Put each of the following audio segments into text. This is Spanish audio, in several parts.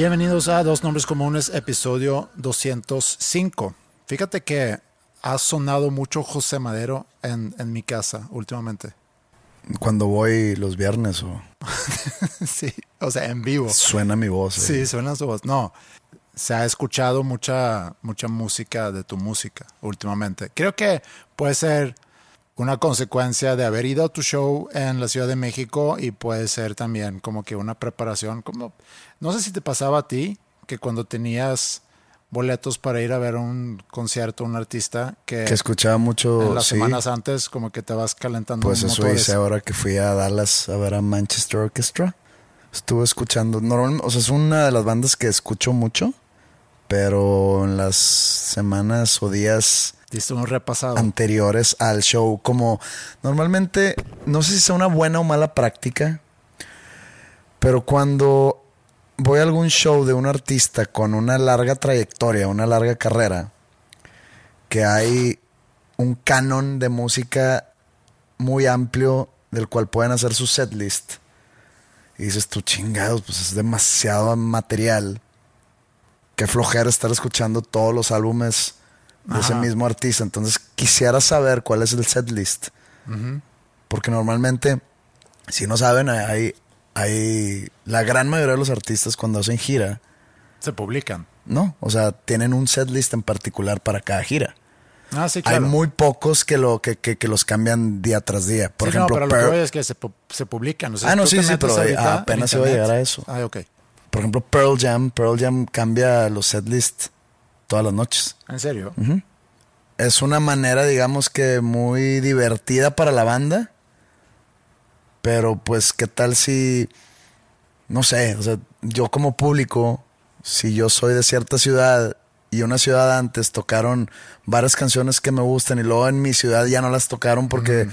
Bienvenidos a Dos Nombres Comunes, episodio 205. Fíjate que ha sonado mucho José Madero en, en mi casa últimamente. Cuando voy los viernes o sí, o sea, en vivo. suena mi voz. eh. Sí, suena su voz. No, se ha escuchado mucha, mucha música de tu música últimamente. Creo que puede ser una consecuencia de haber ido a tu show en la Ciudad de México y puede ser también como que una preparación, como, no sé si te pasaba a ti, que cuando tenías boletos para ir a ver un concierto, un artista, que, Que escuchaba mucho. en las sí. semanas antes como que te vas calentando Pues eso motores. hice ahora que fui a Dallas a ver a Manchester Orchestra. Estuve escuchando. Normal, o sea, es una de las bandas que escucho mucho, pero en las semanas o días Diste un repasado. anteriores al show, como normalmente, no sé si sea una buena o mala práctica, pero cuando voy a algún show de un artista con una larga trayectoria, una larga carrera, que hay un canon de música muy amplio del cual pueden hacer su setlist. Y dices tú, chingados, pues es demasiado material. Qué flojera estar escuchando todos los álbumes de ese mismo artista. Entonces quisiera saber cuál es el setlist. Porque normalmente, si no saben, hay, hay la gran mayoría de los artistas cuando hacen gira, Se publican. no, o sea, tienen un setlist en particular para cada gira. Ah, sí, Hay claro. muy pocos que lo que, que, que los cambian día tras día. Por Sí, ejemplo, no, pero lo Pearl- que es que se, se publican. O sea, Ah, no, sí, sí, pero ahorita apenas en iba a llegar a eso. Ah, ok. por ejemplo, Pearl Jam, Pearl Jam cambia los setlists todas las noches. ¿En serio? Es una manera, digamos que muy divertida para la banda. Pero pues, ¿qué tal si, no sé, o sea, yo como público, si yo soy de cierta ciudad y una ciudad antes tocaron varias canciones que me gustan y luego en mi ciudad ya no las tocaron porque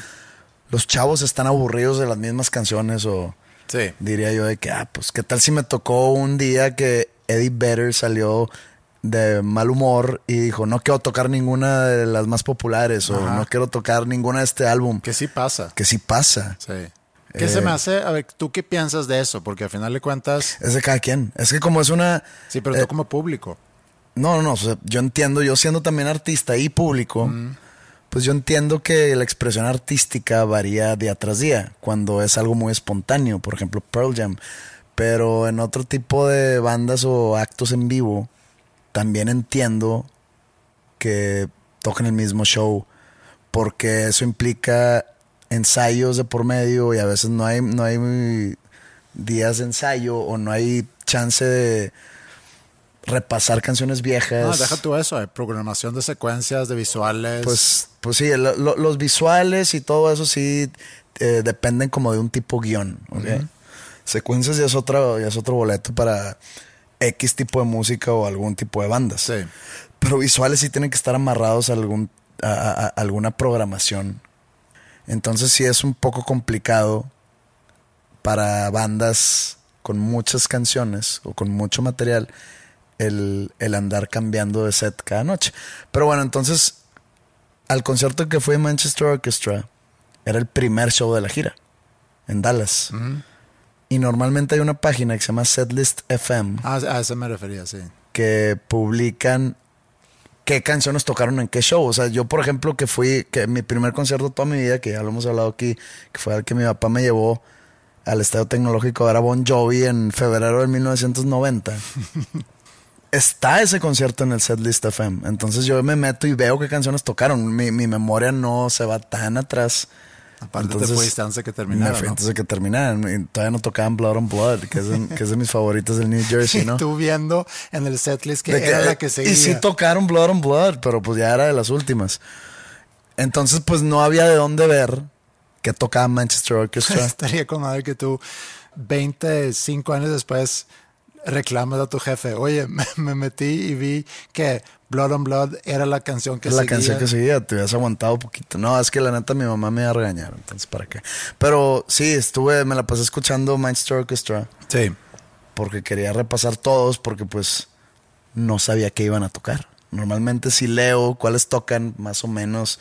los chavos están aburridos de las mismas canciones o Sí. diría yo de que, ah, pues, ¿qué tal si me tocó un día que Eddie Vedder salió de mal humor y dijo, no quiero tocar ninguna de las más populares o no quiero tocar ninguna de este álbum? Que sí pasa. Que sí pasa. Sí. ¿Qué se Eh, me hace? A ver, ¿tú qué piensas de eso? Porque al final de cuentas, Es de cada quien. Es que como es una... sí, pero eh, tú como público. No, no, no. o sea, yo entiendo, yo siendo también artista y público, pues yo entiendo que la expresión artística varía día tras día, cuando es algo muy espontáneo, por ejemplo Pearl Jam. Pero en otro tipo de bandas o actos en vivo, también entiendo que toquen el mismo show, porque eso implica ensayos de por medio y a veces no hay, no hay días de ensayo o no hay chance de repasar canciones viejas. No, deja tú eso, hay programación de secuencias, de visuales. Pues, pues sí, lo- lo- los visuales y todo eso sí eh, dependen como de un tipo guion. Secuencias ya es, otro, ya es otro boleto para X tipo de música o algún tipo de bandas. Sí. Pero visuales sí tienen que estar amarrados a, algún, a, a- a alguna programación. Entonces sí es un poco complicado para bandas con muchas canciones o con mucho material el, el andar cambiando de set cada noche. Pero bueno, entonces al concierto que fue en Manchester Orchestra era el primer show de la gira en Dallas. Y normalmente hay una página que se llama Setlist FM Ah, a eso me refería, sí. que publican qué canciones tocaron en qué show. O sea, yo, por ejemplo, que fui, que mi primer concierto toda mi vida, que ya lo hemos hablado aquí, que fue el que mi papá me llevó al Estadio Tecnológico, Bon Jovi en febrero de 1990. Está ese concierto en el Setlist FM. Entonces yo me meto y veo qué canciones tocaron. Mi, mi memoria no se va tan atrás. Aparte Entonces, te fuiste antes de que Me terminara, fui ¿no? antes de que terminaran. Todavía no tocaban Blood on Blood, que es, de, que es de mis favoritos del New Jersey, ¿no? tú viendo en el setlist que que- era la que seguía. Y sí tocaron Blood on Blood, pero pues ya era de las últimas. Entonces, pues no había de dónde ver que tocaba Manchester Orchestra. Estaría con madre que tú, 25 años después, reclamas a tu jefe. Oye, me, me metí y vi que Blood on Blood era la canción que la seguía. canción que seguía, te hubieras aguantado un poquito. No, es que la neta mi mamá me iba a regañar, entonces para qué. Pero sí, estuve, me la pasé escuchando Manchester Orchestra Sí. porque quería repasar todos porque pues no sabía qué iban a tocar. Normalmente si leo cuáles tocan, más o menos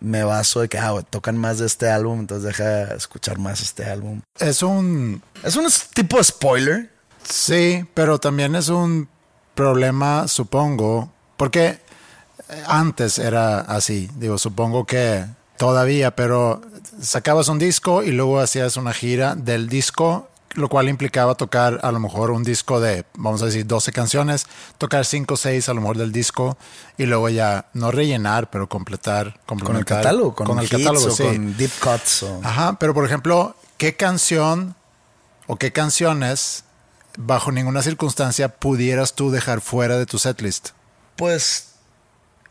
me baso de que ah, tocan más de este álbum, entonces deja escuchar más este álbum. Es un... Es un tipo de spoiler. Sí, pero también es un problema, supongo, porque eh, antes era así. Digo, supongo que todavía, pero sacabas un disco y luego hacías una gira del disco, lo cual implicaba tocar a lo mejor un disco de, vamos a decir, 12 canciones, tocar 5 o 6 a lo mejor del disco y luego ya no rellenar, pero completar. Con el catálogo, con, el hits catálogo, o sí. con deep cuts. O... Ajá, pero por ejemplo, ¿qué canción o qué canciones bajo ninguna circunstancia pudieras tú dejar fuera de tu setlist? Pues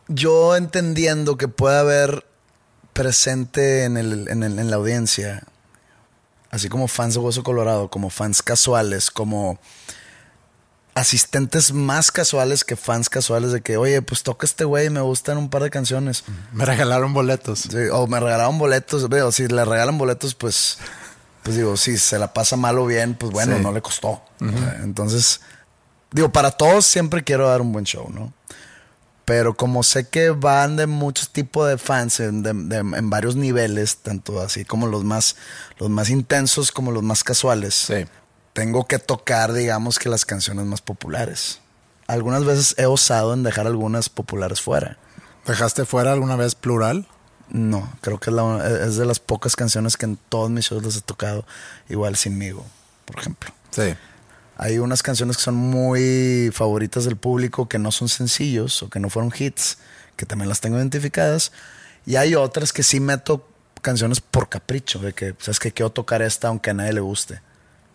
yo entendiendo que puede haber presente en, el, en, el- en la audiencia, así como fans de Hueso Colorado, como fans casuales, como asistentes más casuales que fans casuales de que, oye, pues toca este güey, me gustan un par de canciones. Me regalaron boletos. Sí, o me regalaron boletos, veo, si le regalan boletos, pues, pues digo, si se la pasa mal o bien, pues bueno, Sí. no le costó. Entonces, digo, para todos siempre quiero dar un buen show, ¿no? Pero como sé que van de muchos tipos de fans, en, de- de- en varios niveles, tanto así como los más, los más intensos como los más casuales, Sí. tengo que tocar, digamos, que las canciones más populares. Algunas veces he osado en dejar algunas populares fuera. ¿Dejaste fuera alguna vez plural? No, creo que es, la- es de las pocas canciones que en todos mis shows las he tocado, igual sinmigo, por ejemplo. Sí. Hay unas canciones que son muy favoritas del público, que no son sencillos o que no fueron hits, que también las tengo identificadas. Y hay otras que sí meto canciones por capricho, de que, sabes que quiero tocar esta aunque a nadie le guste.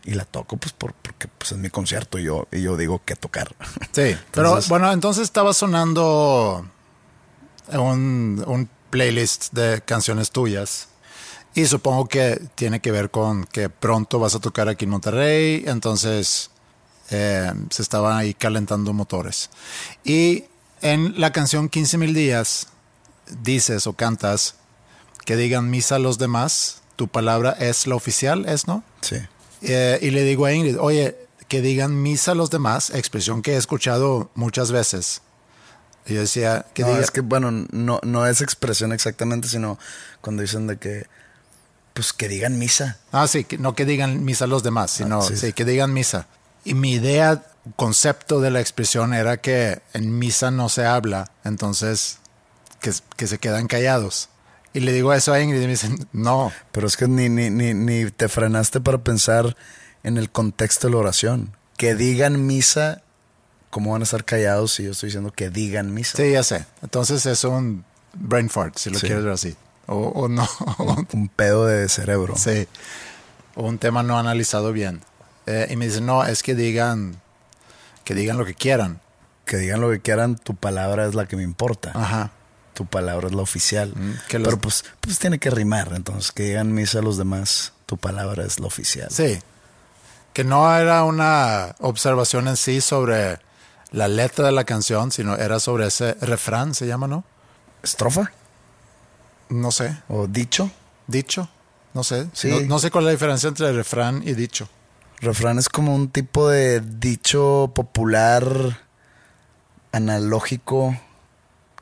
Y la toco pues por, porque pues, es mi concierto y yo, y yo digo que tocar. Sí. Pero Entonces- bueno, entonces estaba sonando un, un playlist de canciones tuyas. Y supongo que tiene que ver con que pronto vas a tocar aquí en Monterrey. Entonces eh, se estaban ahí calentando motores. Y en la canción 15 mil días dices o cantas que digan misa a los demás. Tu palabra es la oficial, ¿es no? Sí. Eh, y le digo a Ingrid, oye, que digan misa a los demás, expresión que he escuchado muchas veces. Y yo decía, que no, diga, es que, bueno, no, no es expresión exactamente, sino cuando dicen de que, pues que digan misa. ah, sí, que no que digan misa a los demás, sino Ah, sí. sí, que digan misa. Y mi idea, concepto de la expresión era que en misa no se habla, entonces que, que se quedan callados. Y le digo eso a Ingrid y me dicen, no, Pero es que ni, ni, ni, ni te frenaste para pensar en el contexto de la oración. Que digan misa, ¿cómo van a estar callados si yo estoy diciendo que digan misa? sí, ya sé. Entonces es un brain fart, si lo Sí. quieres ver así. O, o no, Un pedo de cerebro. Sí. O un tema no analizado bien. Eh, y me dicen, no, es que digan, que digan lo que quieran. que digan lo que quieran, tu palabra es la que me importa. Ajá. Tu palabra es la oficial. Mm, que los- Pero pues, pues tiene que rimar, entonces que digan misa a los demás, tu palabra es la oficial. Sí. Que no era una observación en sí sobre la letra de la canción, sino era sobre ese refrán, se llama, ¿no? ¿Estrofa? No sé. ¿O dicho? Dicho. No sé. Sí. No, no sé cuál es la diferencia entre refrán y dicho. Refrán es como un tipo de dicho popular, analógico,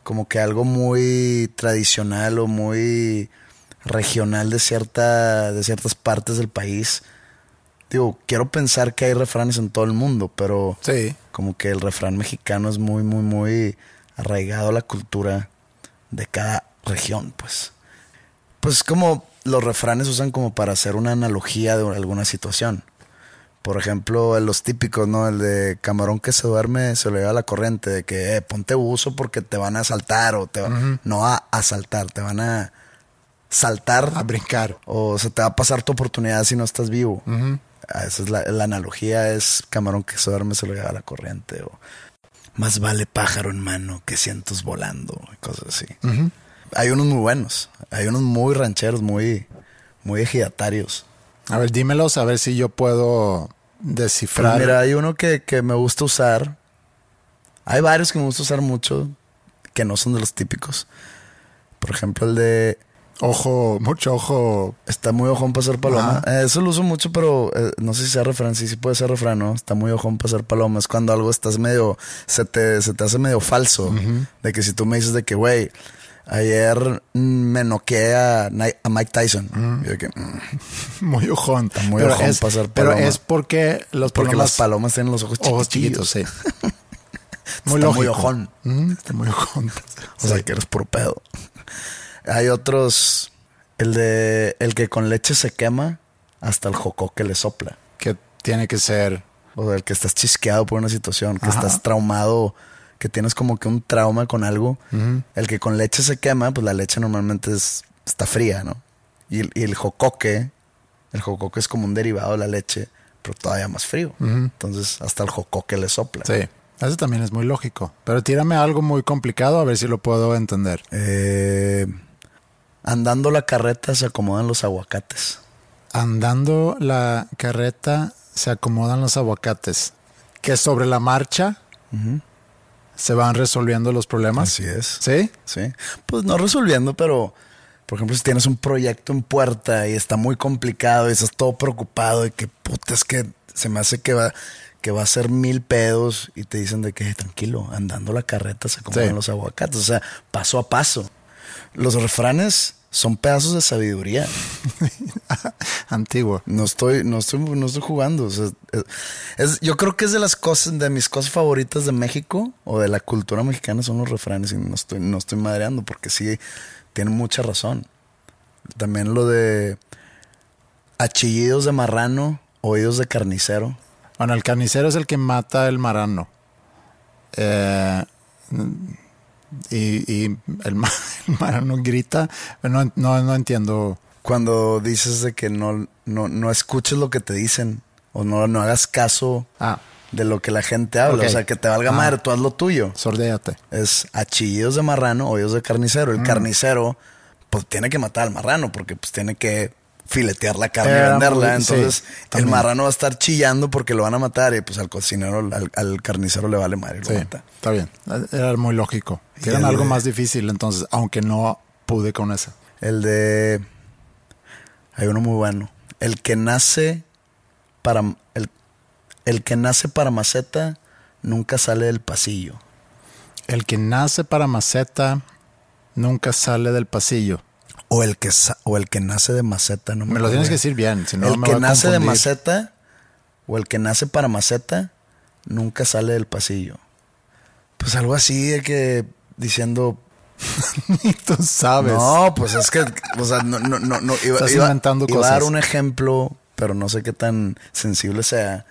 como que algo muy tradicional o muy regional de cierta, de ciertas partes del país. Digo, quiero pensar que hay refranes en todo el mundo, pero Sí. como que el refrán mexicano es muy, muy, muy arraigado a la cultura de cada región, pues. Pues como los refranes usan como para hacer una analogía de alguna situación. Por ejemplo, los típicos, ¿no? El de camarón que se duerme se lo lleva la corriente, de que eh, ponte buzo porque te van a asaltar o te va- no a asaltar, te van a saltar A brincar. o se te va a pasar tu oportunidad si no estás vivo. Ah, Esa es la, la analogía, es camarón que se duerme se lo lleva la corriente. O más vale pájaro en mano que cientos volando, cosas así. Hay unos muy buenos, hay unos muy rancheros, muy, muy ejidatarios. A ver, dímelos a ver si yo puedo Pues descifrar. mira, hay uno que, que me gusta usar. Hay varios que me gusta usar mucho, que no son de los típicos. Por ejemplo, el de Ojo, mucho ojo. Está muy ojón para ser paloma. Eh, eso lo uso mucho, pero eh, no sé si sea refrán. Sí, sí puede ser refrán, ¿no? Está muy ojón para ser paloma. Es cuando algo estás medio... Se te, se te hace medio falso. De que si tú me dices de que, güey, ayer mm, me noqueé a, Mike Tyson. Yo de que, mm, Muy ojón. muy pero ojón es, para ser Pero paloma. es porque los porque palomas- las palomas tienen los ojos chiquitos. ojos chiquitos, sí. Está muy ojón. Ujú, está muy ojón. O sea, que eres puro pedo. Hay otros... El de... El que con leche se quema hasta el jocó que le sopla. que tiene que ser. O sea, el que estás chisqueado por una situación, que Ajá. estás traumado, que tienes como que un trauma con algo. El que con leche se quema, pues la leche normalmente es, está fría, ¿no? Y el, y el jocoque, el jocoque es como un derivado de la leche, pero todavía más frío. Entonces, hasta el jocoque le sopla. Sí. Eso también es muy lógico. Pero tírame algo muy complicado a ver si lo puedo entender. Eh, andando la carreta se acomodan los aguacates. Andando la carreta se acomodan los aguacates. Que sobre la marcha se van resolviendo los problemas. Así es. ¿Sí? Sí. Pues no resolviendo, pero por ejemplo, si tienes un proyecto en puerta y está muy complicado y estás todo preocupado y que puta es que se me hace que va que va a ser mil pedos y te dicen de que "Eh, tranquilo, andando la carreta se Sí. los aguacates, o sea, paso a paso. Los refranes son pedazos de sabiduría. Antiguo. No estoy, no estoy, no estoy jugando. o sea, es- es- yo creo que es de las cosas, de mis cosas favoritas de México o de la cultura mexicana son los refranes y no estoy, no estoy madreando porque sí tienen mucha razón. También lo de achillidos de marrano, oídos de carnicero. Bueno, el carnicero es el que mata el marano. Eh, y y el, ma- el marano grita. No, no, no entiendo. Cuando dices de que no, no, no escuches lo que te dicen o no, no hagas caso Ah, de lo que la gente habla. O sea, que te valga Ah. madre, tú haz lo tuyo. sordéate. es achillidos de marrano, oídos de carnicero. El carnicero, pues tiene que matar al marrano porque pues tiene que filetear la carne y Era venderla. muy- sí, Entonces, el marrano va a estar chillando porque lo van a matar y pues al cocinero, al, al carnicero le vale madre lo mata. está bien. Era muy lógico. El algo de- más difícil, entonces, aunque no pude con esa. El de. Hay uno muy bueno. El que nace para. El, el que nace para maceta nunca sale del pasillo. El que nace para maceta nunca sale del pasillo. O el que, o el que nace de maceta. No me, Me lo tienes que decir bien, si no el me que nace de maceta o el que nace para maceta nunca sale del pasillo. Pues algo así de que diciendo, Y tú sabes. no, pues es que, o sea, no, no, no, no, iba, Estás iba- inventando iba a dar cosas. un ejemplo, pero no sé qué tan sensible sea.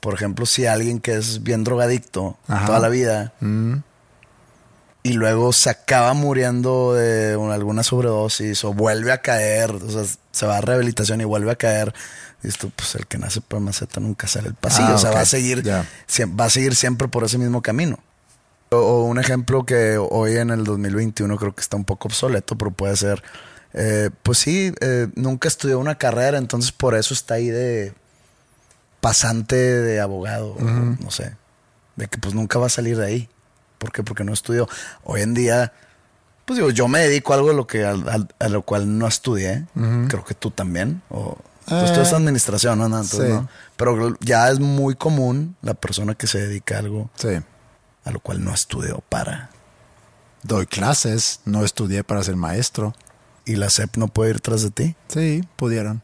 Por ejemplo, si alguien que es bien drogadicto Ajá. toda la vida Mm, y luego se acaba muriendo de una- alguna sobredosis o vuelve a caer, o sea, se va a rehabilitación y vuelve a caer. Dices tú, pues el que nace por maceta nunca sale el pasillo, Ah, o sea, va a seguir, va a seguir siempre por ese mismo camino. O, o un ejemplo que hoy en el 2021 creo que está un poco obsoleto, pero puede ser, eh, pues sí, eh, nunca estudió una carrera, entonces por eso está ahí de pasante de abogado, o no sé, de que pues nunca va a salir de ahí. ¿Por qué? Porque no estudió. Hoy en día, pues digo, yo me dedico a algo a lo, que, al- al- a lo cual no estudié, creo que tú también, o... Tú Eh, estudias administración, ¿no? Entonces, sí. no. Pero ya es muy común la persona que se dedica a algo Sí. a lo cual no estudió para. Doy clases, no estudié para ser maestro. Y la SEP no puede ir tras de ti. Sí, pudieran.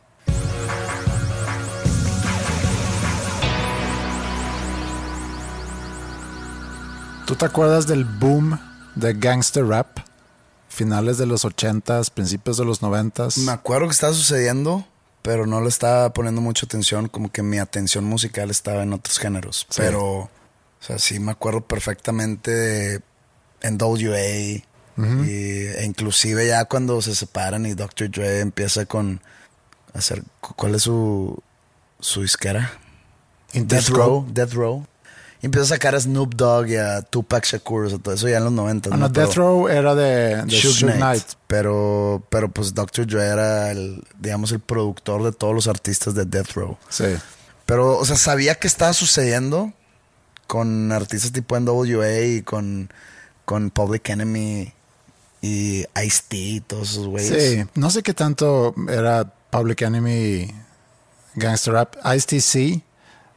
¿Tú te acuerdas del boom de gangster rap? Finales de los 80s, principios de los 90s. Me acuerdo que estaba sucediendo, pero no le estaba poniendo mucha atención. Como que mi atención musical estaba en otros géneros. Sí. Pero, o sea, sí me acuerdo perfectamente de NWA. y, e inclusive ya cuando se separan y Dr. Dre empieza con hacer ¿cuál es su su disquera? Death Row, Death Row. Y empieza a sacar a Snoop Dogg y a Tupac Shakur, o sea, todo eso ya en los 90. Ah, no, Death Row era de, de Suge Knight. Knight. Pero, pero pues Dr. Dre era el, digamos, el productor de todos los artistas de Death Row. Sí. Pero, o sea, sabía que estaba sucediendo con artistas tipo NWA y con, con Public Enemy y Ice-T y todos esos güeyes. Sí, no sé qué tanto era Public Enemy, Gangster Rap, Ice-T sí,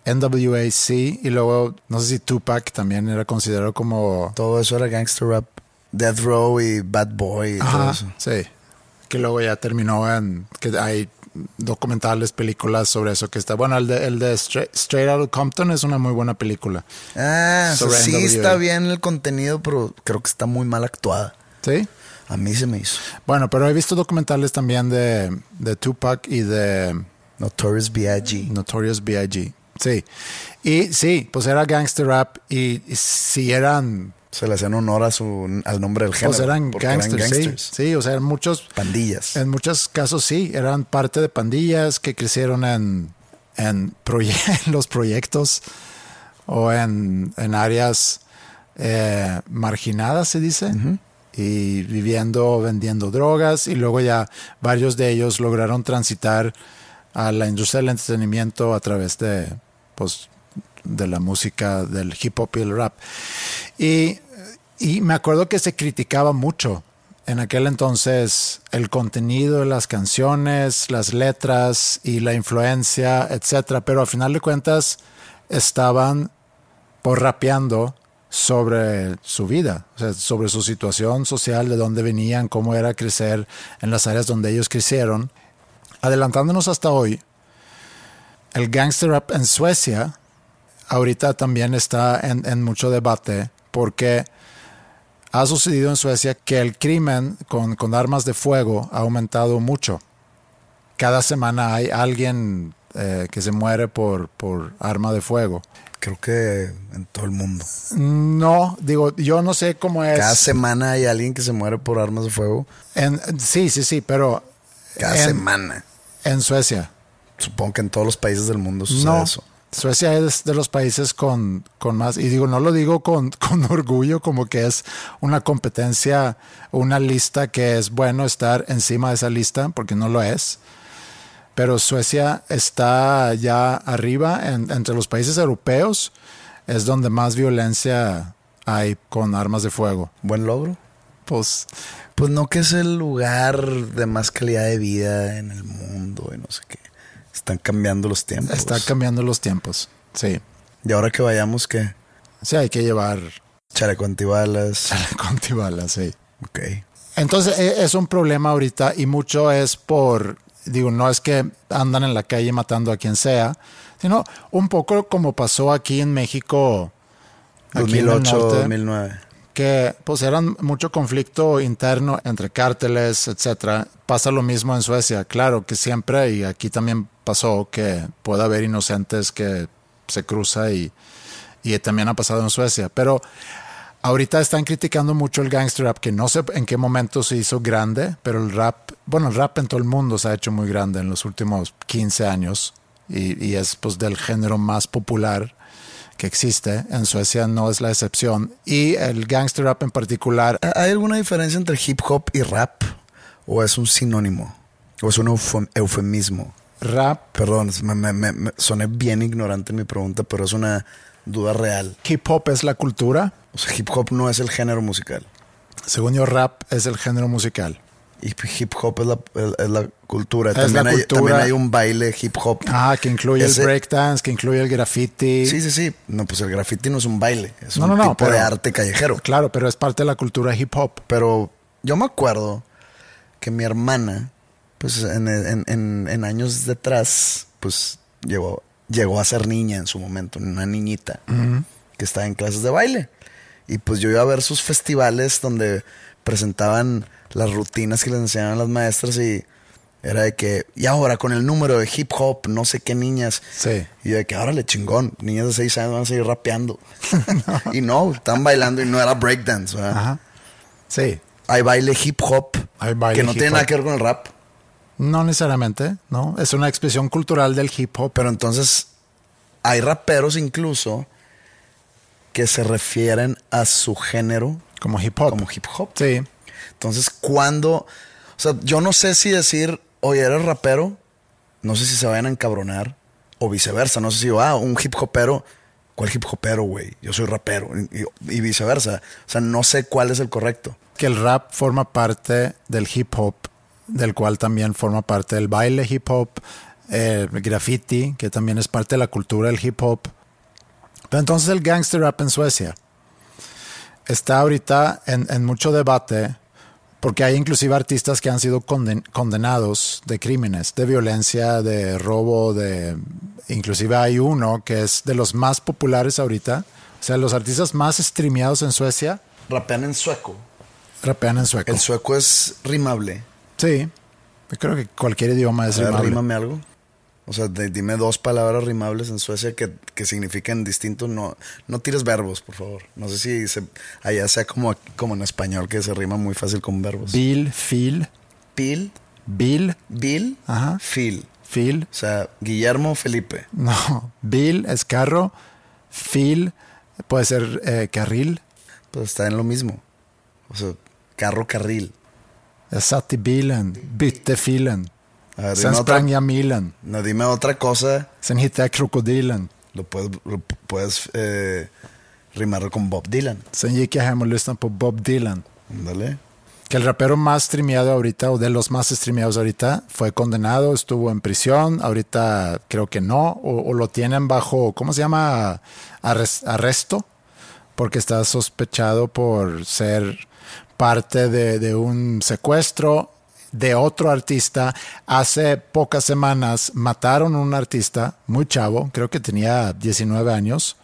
NWA sí, y luego no sé si Tupac también era considerado como... Todo eso era gangster rap. Death Row y Bad Boy y todo eso. sí, que luego ya terminó en... que hay documentales, películas sobre eso que está... Bueno, el de, el de Straight, Straight Outta Compton es una muy buena película. Ah, Sobre sí NWA. está bien el contenido, pero creo que está muy mal actuada. ¿Sí? A mí se me hizo. Bueno, pero he visto documentales también de, de Tupac y de... Notorious B.I.G. Notorious B.I.G. Sí. Y sí, pues era gangster rap y, y sí eran, Se le hacían honor a su, al nombre del género. pues eran gangsters, sí. gangsters. Sí, o sea, en muchos, Pandillas. en muchos casos sí, eran parte de pandillas que crecieron en, en proye- los proyectos o en, en áreas eh, marginadas, se dice. Y viviendo, vendiendo drogas y luego ya varios de ellos lograron transitar a la industria del entretenimiento a través de, pues, de la música, del hip hop y el rap. Y, y me acuerdo que se criticaba mucho en aquel entonces el contenido de las canciones, las letras y la influencia, etcétera. Pero al final de cuentas estaban por rapeando sobre su vida, sobre su situación social, de dónde venían, cómo era crecer en las áreas donde ellos crecieron. Adelantándonos hasta hoy, el gangster rap en Suecia ahorita también está en, en mucho debate porque ha sucedido en Suecia que el crimen con, con armas de fuego ha aumentado mucho. Cada semana hay alguien eh, que se muere por, por arma de fuego. Creo que en todo el mundo. No, digo, yo no sé cómo es. Cada semana hay alguien que se muere por armas de fuego. En, sí, sí, sí, pero Cada en, semana. en Suecia. Supongo que en todos los países del mundo sucede No, eso. Suecia es de los países con, con más, y digo, no lo digo con, con orgullo, como que es una competencia, una lista que es bueno estar encima de esa lista, porque no lo es. Pero Suecia está ya arriba, en- entre los países europeos, es donde más violencia hay con armas de fuego. Buen logro. Pues Pues no que es el lugar de más calidad de vida en el mundo y no sé qué. Están cambiando los tiempos. está cambiando los tiempos. Sí. Y ahora que vayamos, ¿qué? Sí, hay que llevar Chaleco antibalas. chaleco antibalas, sí. Ok. Entonces e- es un problema ahorita y mucho es por, digo, no es que andan en la calle matando a quien sea, sino un poco como pasó aquí en México, aquí en el 2008, norte, 2009. que pues eran mucho conflicto interno entre cárteles, etcétera. Pasa lo mismo en Suecia, claro que siempre y aquí también pasó que puede haber inocentes que se cruza y, y también ha pasado en Suecia, pero ahorita están criticando mucho el gangster rap, que no sé en qué momento se hizo grande, pero el rap, bueno, el rap en todo el mundo se ha hecho muy grande en los últimos 15 años y, y es pues del género más popular que existe. En Suecia no es la excepción. Y el gangster rap en particular. ¿Hay alguna diferencia entre hip hop y rap? ¿O es un sinónimo? ¿O es un eufem- eufemismo? Rap, Perdón, me, me- me- me- soné bien ignorante en mi pregunta, pero es una duda real. hip hop es la cultura. O sea, hip hop no es el género musical. Según yo, rap es el género musical. Y hip hop es la, es- es la cultura. Es también, la hay, cultura. también hay un baile hip hop. Ah, que incluye Ese- el breakdance, que incluye el graffiti. Sí, sí, sí. No, pues el graffiti no es un baile. Es No, un no, no, tipo de arte callejero. Claro, pero es parte de la cultura hip hop. Pero yo me acuerdo que mi hermana, pues en, en- en- en años detrás, pues llegó, llegó a ser niña en su momento, una niñita que estaba en clases de baile. Y pues yo iba a ver sus festivales donde presentaban las rutinas que les enseñaban las maestras y era de que, y ahora con el número de hip hop, no sé qué niñas. Sí. Y de que ahora le chingón, niñas de 6 años van a seguir rapeando. y no, estaban bailando y no era breakdance. ¿verdad? Ajá. Sí. Hay baile hip hop Hay baile que no tiene nada que ver con el rap. No necesariamente, ¿no? Es una expresión cultural del hip hop. Pero entonces hay raperos incluso que se refieren a su género Como hip hop. como hip hop. Sí. Entonces, cuando... O sea, yo no sé si decir, oye, eres rapero, no sé si se vayan a encabronar, o viceversa. No sé si, ah, un hip hopero, ¿cuál hip hopero, güey? Yo soy rapero, y, y viceversa. O sea, no sé cuál es el correcto. Que el rap forma parte del hip hop, del cual también forma parte el baile hip hop, el graffiti, que también es parte de la cultura del hip hop. Pero entonces el gangster rap en Suecia está ahorita en, en mucho debate porque hay inclusive artistas que han sido conden- condenados de crímenes, de violencia, de robo, de inclusive hay uno que es de los más populares ahorita, o sea, los artistas más streameados en Suecia Rapean en sueco. rapean en sueco. El sueco es rimable. Sí, yo creo que cualquier idioma es ver, rimable. rímame algo. O sea, de- dime dos palabras rimables en Suecia que, que significan distinto. No, no tires verbos, por favor. No sé si se- allá sea como, como en español, que se rima muy fácil con verbos. Bill, Phil, Pil, Bill, Bill, Ajá. Phil. Phil, O sea, Guillermo Felipe. no, Bill es carro, Phil puede ser eh, carril, Pues está en lo mismo. O sea, carro, carril. Satt i bilen, bytte filen, sen dime otra, sprang jag milen, no, dime otra cosa. sen hittade jag krokodilen, Lo puedes, lo puedes eh, rimarlo con Bob Dylan. sen gick jag hem och lyssnade på Bob Dylan. Ándale. Que el rapero más streameado ahorita, o de los más streameados ahorita, fue condenado, estuvo en prisión, ahorita creo que no, o, o lo tienen bajo, ¿cómo se llama? Arres- arresto, porque está sospechado por ser parte de, un secuestro de otro artista. Hace pocas semanas mataron a un artista muy chavo, creo que tenía 19 años,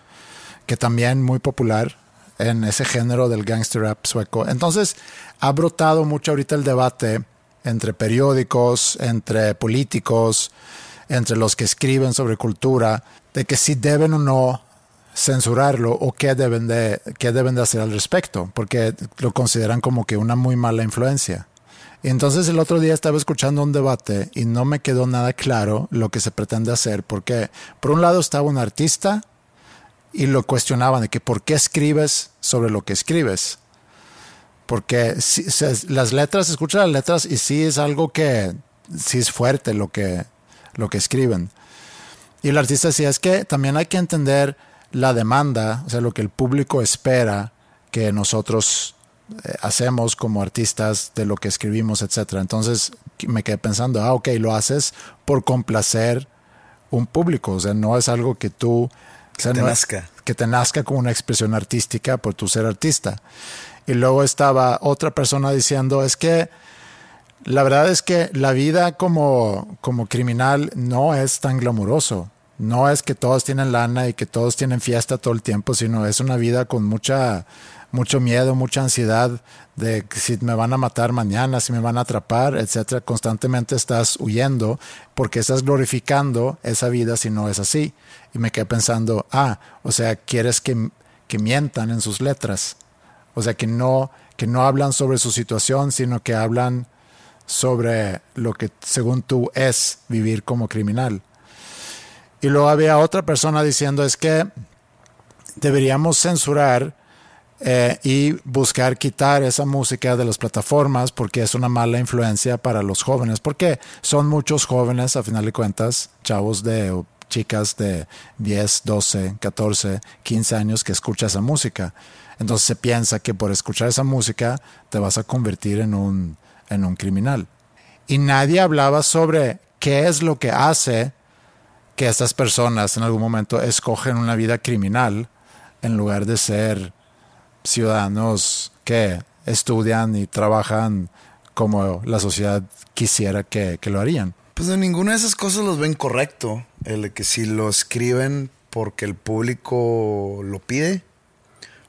que también muy popular en ese género del gangster rap sueco. Entonces ha brotado mucho ahorita el debate entre periódicos, entre políticos, entre los que escriben sobre cultura, de que si deben o no censurarlo o qué deben de, qué deben de hacer al respecto, porque lo consideran como que una muy mala influencia. Entonces el otro día estaba escuchando un debate y no me quedó nada claro lo que se pretende hacer, porque por un lado estaba un artista y lo cuestionaban de que por qué escribes sobre lo que escribes. Porque si- las letras, escucha las letras y sí es algo que sí es fuerte lo que, lo que escriben. Y el artista decía, es que también hay que entender la demanda, o sea, lo que el público espera que nosotros eh, hacemos como artistas de lo que escribimos, etcétera. Entonces me quedé pensando, ah, ok, lo haces por complacer un público, o sea, no es algo que tú... o sea, te no es- nazca. que te nazca como una expresión artística por tu ser artista. Y luego estaba otra persona diciendo, es que la verdad es que la vida como, como criminal no es tan glamuroso. No es que todos tienen lana y que todos tienen fiesta todo el tiempo, sino es una vida con mucha, mucho miedo, mucha ansiedad de si me van a matar mañana, si me van a atrapar, etcétera. Constantemente estás huyendo porque estás glorificando esa vida si no es así. Y me quedé pensando, ah, o sea, quieres que, que mientan en sus letras. O sea, que no, que no hablan sobre su situación, sino que hablan sobre lo que según tú es vivir como criminal. Y luego había otra persona diciendo es que deberíamos censurar eh, y buscar quitar esa música de las plataformas porque es una mala influencia para los jóvenes, porque son muchos jóvenes, a final de cuentas, chavos de o chicas de 10, 12, 14, 15 años que escuchan esa música. Entonces se piensa que por escuchar esa música te vas a convertir en un, en un criminal. Y nadie hablaba sobre qué es lo que hace que estas personas en algún momento escogen una vida criminal en lugar de ser ciudadanos que estudian y trabajan como la sociedad quisiera que, que lo harían. Pues de ninguna de esas cosas los ven correcto. El que si lo escriben porque el público lo pide,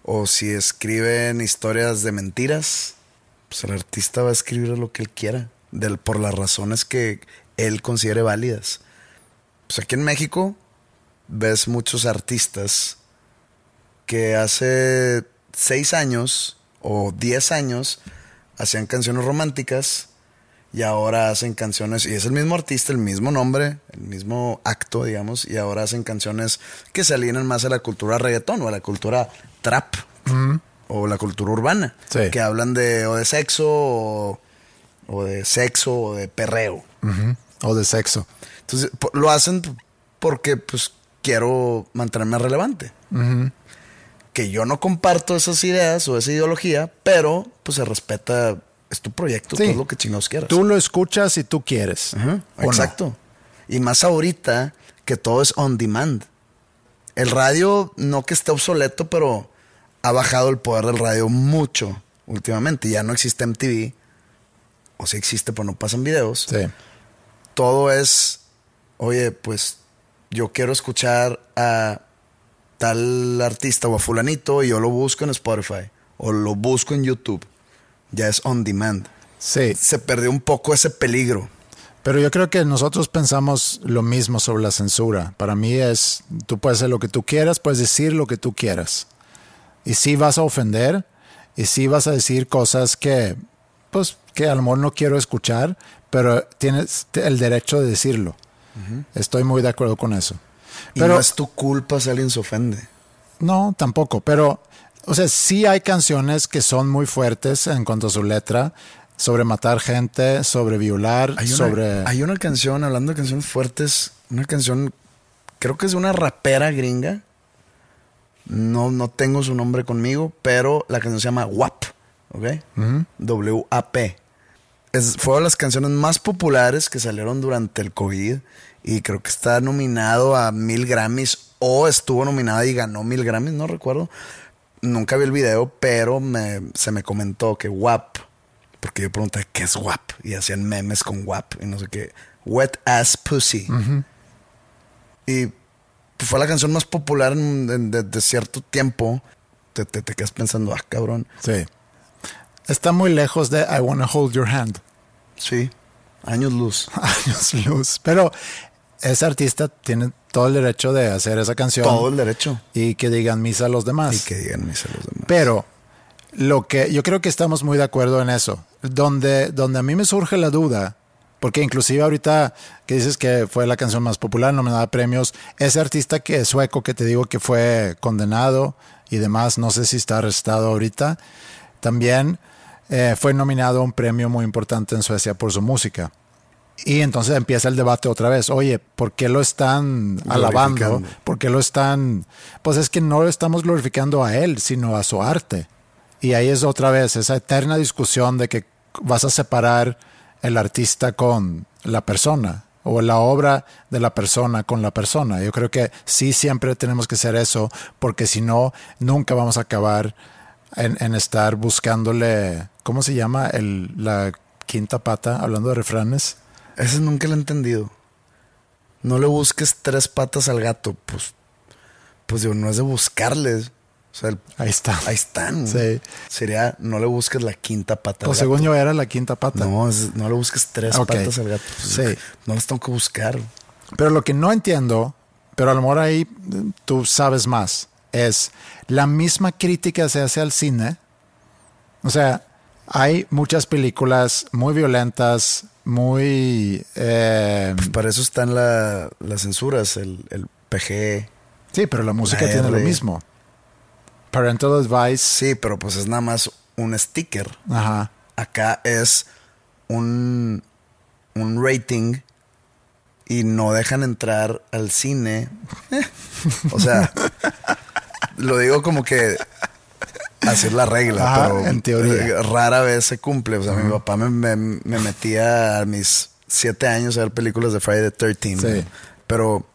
o si escriben historias de mentiras, pues el artista va a escribir lo que él quiera, del, por las razones que él considere válidas. Pues aquí en México ves muchos artistas que hace seis años o diez años hacían canciones románticas y ahora hacen canciones, y es el mismo artista, el mismo nombre, el mismo acto, digamos, y ahora hacen canciones que se alinean más a la cultura reggaetón o a la cultura trap o la cultura urbana, Sí. que hablan de o de sexo o, o de sexo o de perreo. O de sexo. Entonces, lo hacen porque pues quiero mantenerme relevante. Que yo no comparto esas ideas o esa ideología, pero pues se respeta, es tu proyecto, Sí. todo lo que chingados quieras. Tú lo escuchas y tú quieres. Exacto. Y más ahorita que todo es on demand. El radio, no que esté obsoleto, pero ha bajado el poder del radio mucho últimamente. Ya no existe MTV. O sí existe, pero no pasan videos. Sí. Todo es, oye, pues yo quiero escuchar a tal artista o a fulanito y yo lo busco en Spotify o lo busco en YouTube. Ya es on demand. Sí. Se perdió un poco ese peligro. Pero yo creo que nosotros pensamos lo mismo sobre la censura. Para mí es, tú puedes hacer lo que tú quieras, puedes decir lo que tú quieras. Y sí vas a ofender, y sí vas a decir cosas que, pues, que a lo mejor no quiero escuchar, pero tienes el derecho de decirlo. Estoy muy de acuerdo con eso. Y Pero no es tu culpa si alguien se ofende. no, tampoco. Pero, o sea, sí hay canciones que son muy fuertes en cuanto a su letra, sobre matar gente, sobre violar, Hay una, sobre... hay una canción, hablando de canciones fuertes, una canción, creo que es de una rapera gringa. No, no tengo su nombre conmigo, pero la canción se llama WAP, ¿ok? W-A-P. Fue de las canciones más populares que salieron durante el COVID y creo que está nominado a mil Grammys o estuvo nominada y ganó mil Grammys, no recuerdo. Nunca vi el video, pero me- se me comentó que WAP, porque yo pregunté qué es WAP y hacían memes con WAP y no sé qué. Wet Ass Pussy. Y fue la canción más popular de, de cierto tiempo. Te, te, te quedas pensando, ah, cabrón. Sí. Está muy lejos de I Wanna Hold Your Hand. Sí, años luz. Años luz. Pero ese artista tiene todo el derecho de hacer esa canción Todo el derecho. y que digan misa a los demás. Y que digan mis a los demás. Pero lo que yo creo que estamos muy de acuerdo en eso. Donde, donde a mí me surge la duda, porque inclusive ahorita que dices que fue la canción más popular, nominada a premios, ese artista que es sueco que te digo que fue condenado y demás, no sé si está arrestado ahorita, también eh, fue nominado a un premio muy importante en Suecia por su música. Y entonces empieza el debate otra vez. Oye, ¿por qué lo están alabando? ¿Por qué lo están...? Pues es que no lo estamos glorificando a él, sino a su arte. Y ahí es otra vez esa eterna discusión de que vas a separar el artista con la persona o la obra de la persona con la persona. Yo creo que sí siempre tenemos que hacer eso porque si no, nunca vamos a acabar en, en estar buscándole, ¿cómo se llama? El, la quinta pata, hablando de refranes. Ese nunca lo he entendido. No le busques tres patas al gato. Pues, pues digo, no es de buscarles. O sea, el- Ahí está. ahí están. Sí. Sería, no le busques la quinta pata Pues al gato. según yo era la quinta pata. No, es- no le busques tres patas al gato. Pues, Sí. No las tengo que buscar. Pero lo que no entiendo, pero a lo mejor ahí eh, tú sabes más, es la misma crítica se hace al cine. O sea, hay muchas películas muy violentas, muy... eh, Para eso están la- las censuras, el, el PG. sí, pero la música La tiene lo mismo. Parental advice. Sí, pero pues es nada más un sticker. Ajá. Acá es un, un rating y no dejan entrar al cine. o sea, lo digo como que así es la regla, Ajá, pero en teoría. eh, rara vez se cumple. O sea, mi papá me, me- me metía a mis siete años a ver películas de Friday the 13 Sí. Pero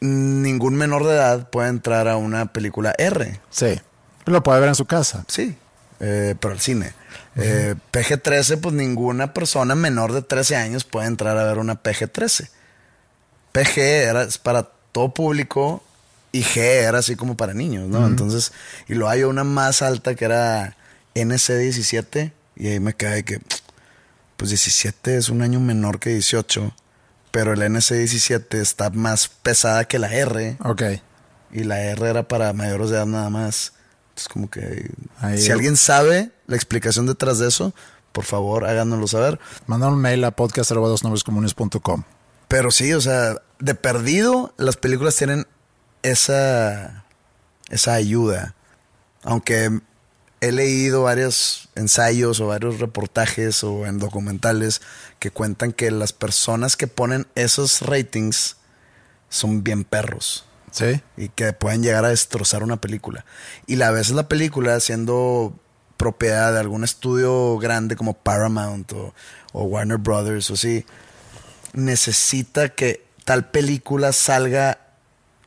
ningún menor de edad puede entrar a una película R. Sí. Lo puede ver en su casa. Sí, eh, pero al cine. Eh, PG-13, pues ninguna persona menor de 13 años puede entrar a ver una PG-13. PG era es para todo público y G era así como para niños, ¿no? Entonces, y luego hay una más alta que era NC-17 y ahí me cae que, pues 17 es un año menor que 18, pero el NC-17 está más pesada que la R Ok. y la R era para mayores de edad nada más. Entonces, como que Ahí- si alguien sabe la explicación detrás de eso, por favor, háganoslo saber. Manda un mail a podcast.com. Pero sí, o sea, de perdido, las películas tienen esa, esa ayuda. Aunque he leído varios ensayos o varios reportajes o en documentales que cuentan que las personas que ponen esos ratings son bien perros. Sí. y que pueden llegar a destrozar una película. Y la veces la película siendo propiedad de algún estudio grande como Paramount o, o Warner Brothers o así, necesita que tal película salga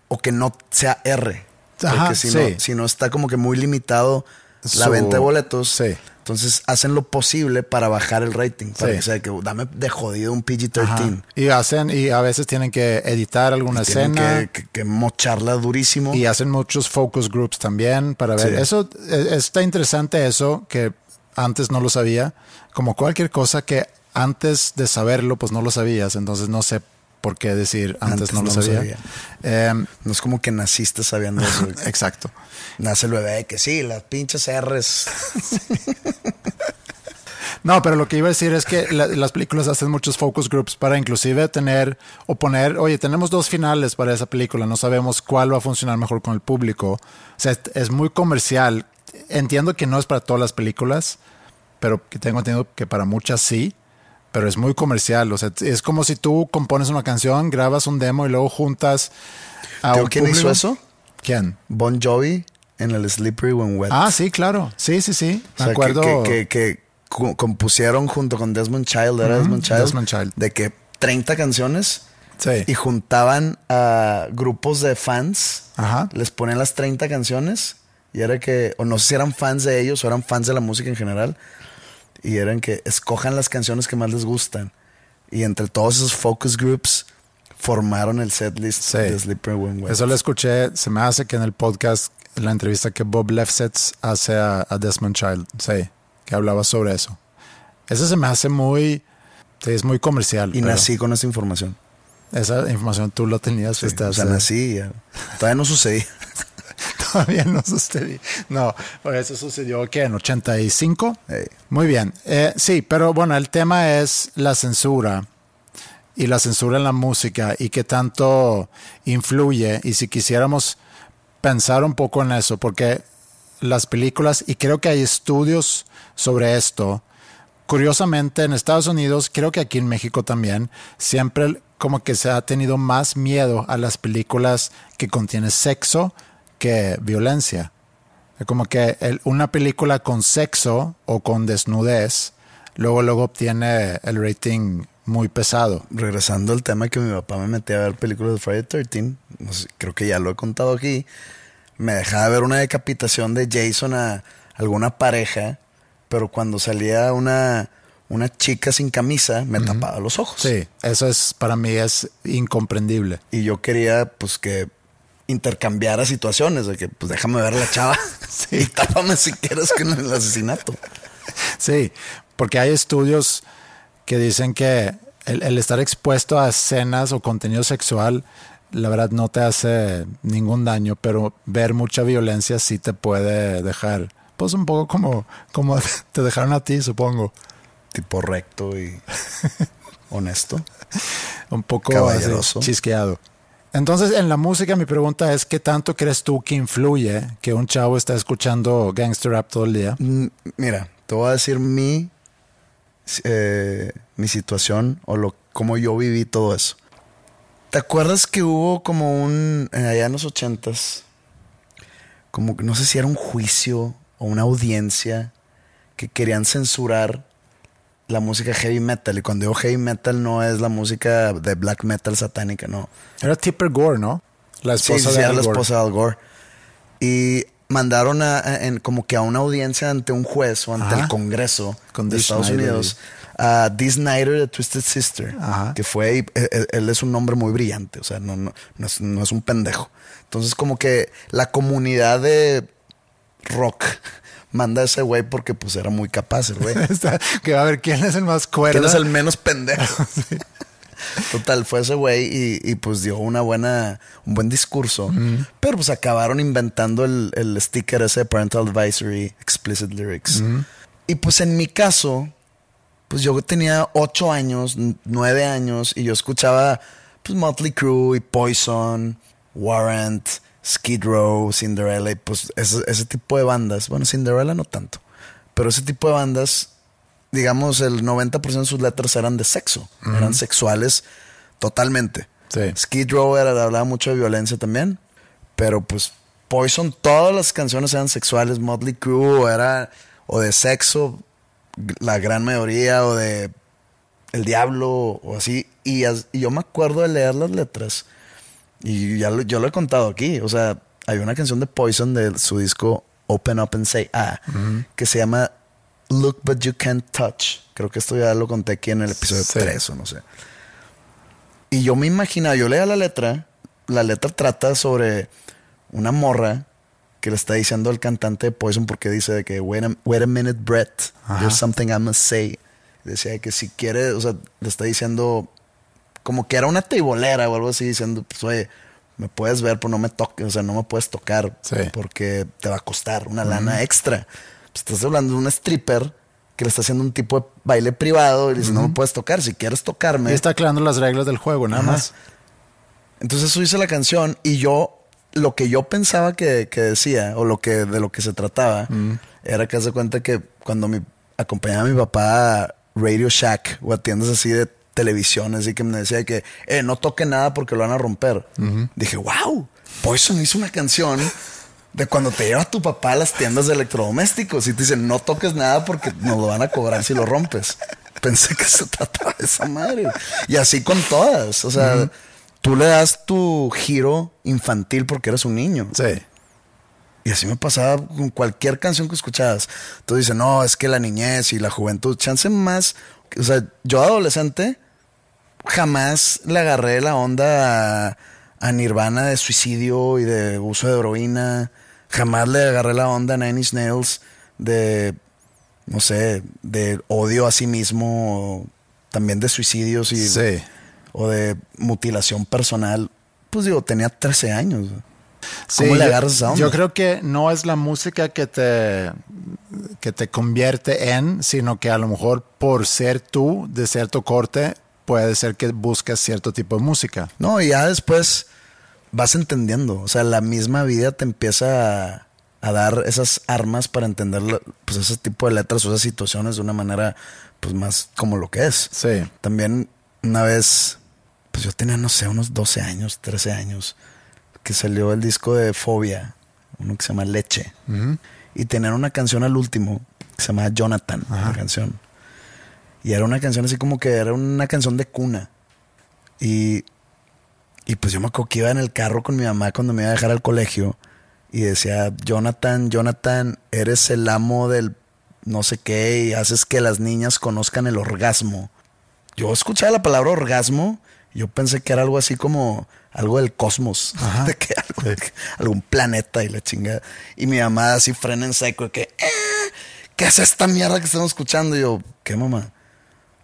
o que no sea R. Porque Ajá, si, sí. no, si no está como que muy limitado la Su- venta de boletos. sí. Entonces hacen lo posible para bajar el rating. Para Sí. que sea que dame de jodido un PG-13. Ajá. Y hacen, y a veces tienen que editar alguna Tienen escena. que, que- que mocharla durísimo. Y hacen muchos focus groups también para ver. Sí. Eso eh, está interesante eso que antes no lo sabía. Como cualquier cosa que antes de saberlo, pues no lo sabías. Entonces no sé por qué decir antes, Antes no, lo no lo sabía. sabía. Em, No es como que naciste sabiendo eso. exacto. Nace el bebé que sí, las pinches R's. No, pero lo que iba a decir es que la- las películas hacen muchos focus groups para inclusive tener o poner, oye, tenemos dos finales para esa película, no sabemos cuál va a funcionar mejor con el público. O sea, es, es muy comercial. Entiendo que no es para todas las películas, pero que tengo entendido que para muchas sí, pero es muy comercial. O sea, es como si tú compones una canción, grabas un demo y luego juntas a ¿Tengo un quién hizo eso? ¿Quién? Bon Jovi en el Slippery When Wet. Ah, sí, claro. Sí, sí, sí. O sea, Me acuerdo. que, que- que- que cu- compusieron junto con Desmond Child, ¿era Desmond Child? Desmond Child. De que 30 canciones Sí. y juntaban a grupos de fans. Ajá. Les ponían las 30 canciones y era que, o no sé si eran fans de ellos o eran fans de la música en general. Y eran que escojan las canciones que más les gustan. Y entre todos esos focus groups formaron el setlist Sí. de Slippery When. Eso lo escuché, se me hace que en el podcast, en la entrevista que Bob Lefsetz hace a, a Desmond Child, sí, que hablaba sobre eso. Eso se me hace muy, sí, es muy comercial. y pero nací con esa información. Esa información tú lo tenías Sí, desde o sea, nací ya. Todavía no sucedía. Todavía no sucedió. No, eso sucedió que en 85. Ey. Muy bien. Eh, sí, pero bueno, el tema es la censura y la censura en la música y qué tanto influye. Y si quisiéramos pensar un poco en eso, porque las películas, y creo que hay estudios sobre esto, curiosamente en Estados Unidos, creo que aquí en México también, siempre como que se ha tenido más miedo a las películas que contienen sexo que violencia. Como que el- una película con sexo o con desnudez, luego, luego obtiene el rating muy pesado. Regresando al tema que mi papá me metía a ver películas de Friday 13, no sé, creo que ya lo he contado aquí, me dejaba ver una decapitación de Jason a alguna pareja, pero cuando salía una, una chica sin camisa, me tapaba los ojos. Sí, eso es para mí es incomprendible. Y yo quería, pues, que intercambiara situaciones, de que, pues, déjame ver a la chava Sí. y tápame si quieres con el asesinato. Sí, porque hay estudios que dicen que el, el estar expuesto a escenas o contenido sexual, la verdad no te hace ningún daño, pero ver mucha violencia sí te puede dejar, pues un poco como, como te dejaron a ti, supongo. Tipo recto y honesto. Un poco así, chisqueado. Entonces, en la música, mi pregunta es: ¿qué tanto crees tú que influye que un chavo está escuchando gangster rap todo el día? Mm, Mira, te voy a decir mi, eh, mi situación o lo, cómo yo viví todo eso. ¿Te acuerdas que hubo como un, eh, allá en los ochentas, como que no sé si era un juicio o una audiencia que querían censurar la música heavy metal? Y cuando digo heavy metal no es la música de black metal satánica, no. Era Tipper Gore, ¿no? La esposa sí, de Al la Gore. esposa de Al Gore. Y mandaron a, a- en, como que a una audiencia ante un juez o ante Ajá. el Congreso Con de Estados Snider. Unidos a Dee Snyder de Twisted Sister, Ajá. que fue, y- él, él- él es un hombre muy brillante, o sea, no, no, no es, no es un pendejo. Entonces como que la comunidad de rock manda a ese güey porque pues era muy capaz el güey. Que va a ver quién es el más cuerdo. ¿Quién es el menos pendejo? Total, fue ese güey y, y, pues dio una buena, un buen discurso. Pero pues acabaron inventando el, el sticker ese de Parental Advisory, Explicit Lyrics. Y pues en mi caso, pues yo tenía ocho años, nueve años y yo escuchaba pues Motley Crue y Poison, Warrant, Skid Row, Cinderella y pues ese, ese tipo de bandas. Bueno, Cinderella no tanto, pero ese tipo de bandas digamos, el 90% de sus letras eran de sexo. Eran sexuales totalmente. Sí. Skid Row era, hablaba mucho de violencia también. Pero pues Poison, todas las canciones eran sexuales. Motley Crue era o de sexo, la gran mayoría, o de El Diablo, o así. Y, as- y yo me acuerdo de leer las letras. Y ya lo- yo lo he contado aquí. O sea, hay una canción de Poison de su disco Open Up and Say Ah, que se llama Look But You Can't Touch. Creo que esto ya lo conté aquí en el episodio Sí. 3 o no sé. Y yo me imaginaba, yo leía la letra, la letra trata sobre una morra que le está diciendo al cantante de Poison porque dice de que wait a, wait a minute Brett, Ajá. there's something I must say. Decía que si quiere, o sea, le está diciendo como que era una teibolera o algo así diciendo, pues oye, me puedes ver, pero no me toques, o sea, no me puedes tocar Sí. porque te va a costar una lana extra. Pues estás hablando de un stripper que le está haciendo un tipo de baile privado y le dice, no me puedes tocar, si quieres tocarme. Y está aclarando las reglas del juego, nada Ajá. más. Entonces eso hice la canción y yo, lo que yo pensaba que, que decía o lo que de lo que se trataba era que hace cuenta que cuando mi, acompañaba a mi papá a Radio Shack o a tiendas así de televisión, así que me decía que eh, no toque nada porque lo van a romper. Dije, wow, Poison hizo una canción de cuando te lleva tu papá a las tiendas de electrodomésticos y te dicen no toques nada porque nos lo van a cobrar si lo rompes. Pensé que se trataba de esa madre. Y así con todas. O sea, tú le das tu giro infantil porque eres un niño. Sí. Y así me pasaba con cualquier canción que escuchabas. Tú dices, no, es que la niñez y la juventud, chance más. O sea, yo adolescente jamás le agarré la onda a, a Nirvana de suicidio y de uso de heroína. Jamás le agarré la onda a Nine Inch Nails de, no sé, de odio a sí mismo, también de suicidios y, Sí. o de mutilación personal. Pues digo, tenía 13 años. Sí, ¿Cómo le yo- agarras esa onda? Yo creo que no es la música que te, que te convierte en, sino que a lo mejor por ser tú de cierto corte, puede ser que busques cierto tipo de música. No, y ya después vas entendiendo. O sea, la misma vida te empieza a, a dar esas armas para entender pues, ese tipo de letras o esas situaciones de una manera pues más como lo que es. Sí. También una vez, pues yo tenía, no sé, unos 12 años, 13 años, que salió el disco de Fobia, uno que se llama Leche. Y tenían una canción al último que se llama Jonathan, la canción. Y era una canción así como que era una canción de cuna. Y, y pues yo me acuerdo que iba en el carro con mi mamá cuando me iba a dejar al colegio. Y decía, Jonathan, Jonathan, eres el amo del no sé qué y haces que las niñas conozcan el orgasmo. Yo escuchaba la palabra orgasmo y yo pensé que era algo así como algo del cosmos, de que algo- algún planeta y la chingada. Y mi mamá así frena en seco de que, "Eh, ¿qué es esta mierda que estamos escuchando? Y yo, ¿qué mamá?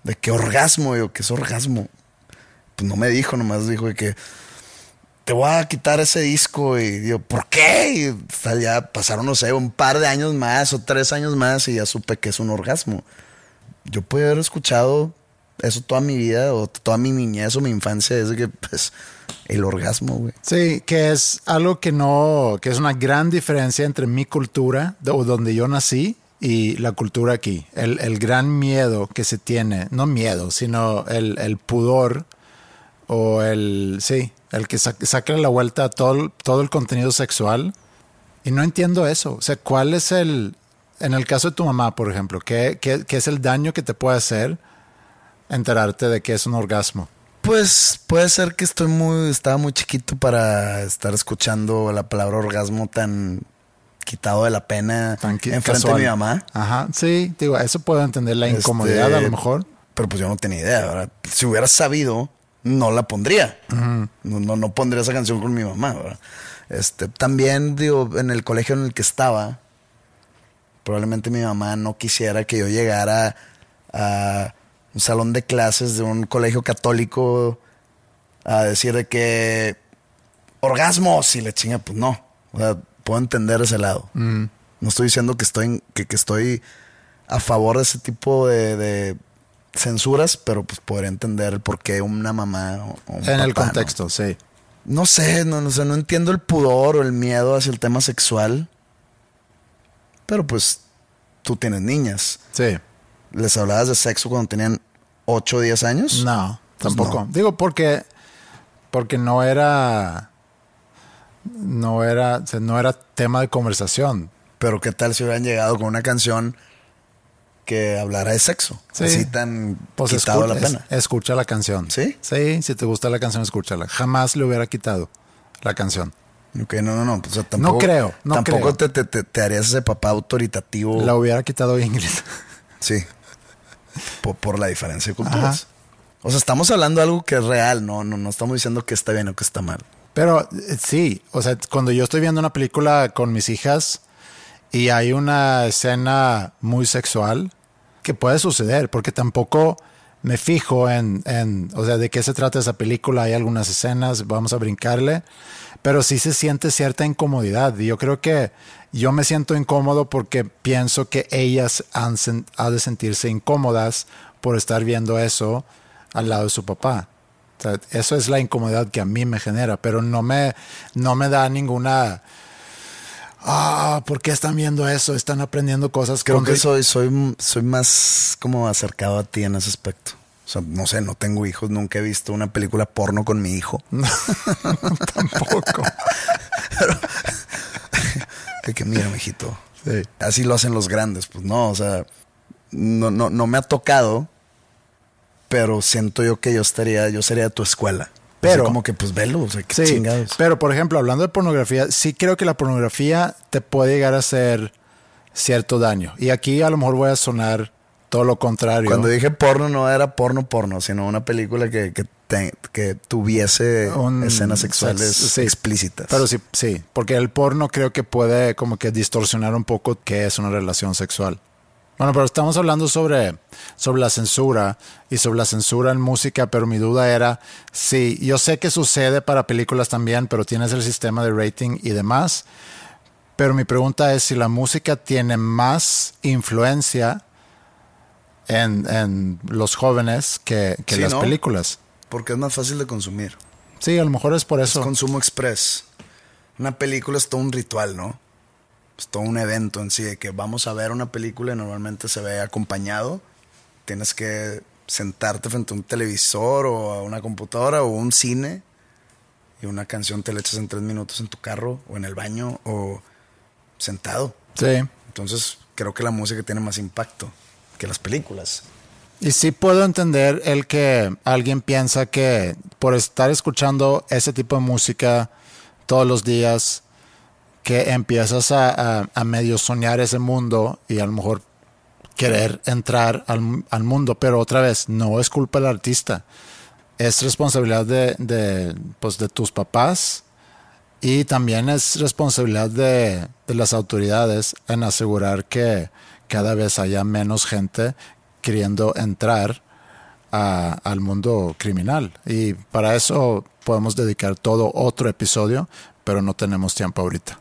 ¿De qué orgasmo? Yo, ¿qué es orgasmo? Pues no me dijo, nomás dijo de que te voy a quitar ese disco. Y yo, ¿por qué? Y tal, ya pasaron, no sé, un par de años más o tres años más y ya supe que es un orgasmo. Yo pude haber escuchado eso toda mi vida o toda mi niñez o mi infancia es que, pues, el orgasmo, güey. Sí, que es algo que no, que es una gran diferencia entre mi cultura, o donde yo nací, y la cultura aquí. El, el gran miedo que se tiene, no miedo, sino el, el pudor o el, sí, el que sa saque la vuelta a todo, todo el contenido sexual. Y no entiendo eso. O sea, ¿cuál es el, en el caso de tu mamá, por ejemplo, qué, qué, qué es el daño que te puede hacer enterarte de que es un orgasmo? Pues puede ser que estoy muy, estaba muy chiquito para estar escuchando la palabra orgasmo tan quitado de la pena enfrente de mi mamá. Ajá, sí, digo, eso puedo entender la Este, incomodidad a lo mejor. Pero pues yo no tenía idea, ¿verdad? Si hubiera sabido, no la pondría. no, no, no pondría esa canción con mi mamá, ¿verdad? Este, también, digo, en el colegio en el que estaba, probablemente mi mamá no quisiera que yo llegara a un salón de clases de un colegio católico a decir de que orgasmos y le chinga, pues no. O sea, puedo entender ese lado. No estoy diciendo que estoy, que, que estoy a favor de ese tipo de, de censuras, pero pues podría entender por qué una mamá o o un En el contexto, sí. No sé, no, no sé, no entiendo el pudor o el miedo hacia el tema sexual. Pero pues tú tienes niñas. Sí. ¿Les hablabas de sexo cuando tenían 8 o 10 años? No, Pues tampoco. no. Digo, porque, porque no era, no era, o sea, no era tema de conversación. Pero qué tal si hubieran llegado con una canción que hablara de sexo. Sí. Así tan Pues quitado escu- la es- pena. escucha la canción. ¿Sí? Sí, si te gusta la canción, escúchala. Jamás le hubiera quitado la canción. Ok, no, no, no. pues, o sea, tampoco, creo, no tampoco creo. Te, te, te- te harías ese papá autoritativo. La hubiera quitado Ingrid. Sí. Por, por la diferencia de Ajá. culturas. O sea, estamos hablando de algo que es real, no, no, no estamos diciendo que está bien o que está mal. Pero eh, sí, o sea, cuando yo estoy viendo una película con mis hijas y hay una escena muy sexual, que puede suceder, porque tampoco me fijo en, en, o sea, de qué se trata esa película, hay algunas escenas, vamos a brincarle, pero sí se siente cierta incomodidad. Y yo creo que yo me siento incómodo porque pienso que ellas han, han de sentirse incómodas por estar viendo eso al lado de su papá. O sea, eso es la incomodidad que a mí me genera, pero no me, no me da ninguna... Ah, ¿por qué están viendo eso? Están aprendiendo cosas. Creo cuando- que soy, soy, soy más como acercado a ti en ese aspecto. O sea, no sé, no tengo hijos, nunca he visto una película porno con mi hijo. tampoco. De que mira, mijito. Sí. Así lo hacen los grandes, pues no, o sea, no, no, no me ha tocado, pero siento yo que yo estaría, yo sería de tu escuela. Pero- como que pues velo, o sea, qué Sí, chingados. pero por ejemplo, hablando de pornografía, sí creo que la pornografía te puede llegar a hacer cierto daño. Y aquí a lo mejor voy a sonar todo lo contrario. Cuando dije porno no era porno porno, sino una película que, que, te- que tuviese Un escenas sexuales sex- sí. explícitas. Pero sí, sí, porque el porno creo que puede como que distorsionar un poco qué es una relación sexual. Bueno, pero estamos hablando sobre, sobre la censura y sobre la censura en música, pero mi duda era, sí, yo sé que sucede para películas también, pero tienes el sistema de rating y demás, pero mi pregunta es si la música tiene más influencia en, en los jóvenes que, que Sí, las ¿no? películas. Porque es más fácil de consumir. Sí, a lo mejor es por Es eso. consumo express. Una película es todo un ritual, ¿no? Es todo un evento en sí, de que vamos a ver una película y normalmente se ve acompañado. Tienes que sentarte frente a un televisor o a una computadora o un cine y una canción te la echas en tres minutos en tu carro o en el baño o sentado. Sí. Entonces creo que la música tiene más impacto que las películas. Y sí puedo entender el que alguien piensa que por estar escuchando ese tipo de música todos los días, que empiezas a, a- medio soñar ese mundo y a lo mejor querer entrar al, al mundo, pero otra vez, no es culpa del artista, es responsabilidad de, de, pues, de tus papás y también es responsabilidad de, de las autoridades en asegurar que cada vez haya menos gente queriendo entrar a- al mundo criminal. Y para eso podemos dedicar todo otro episodio, pero no tenemos tiempo ahorita.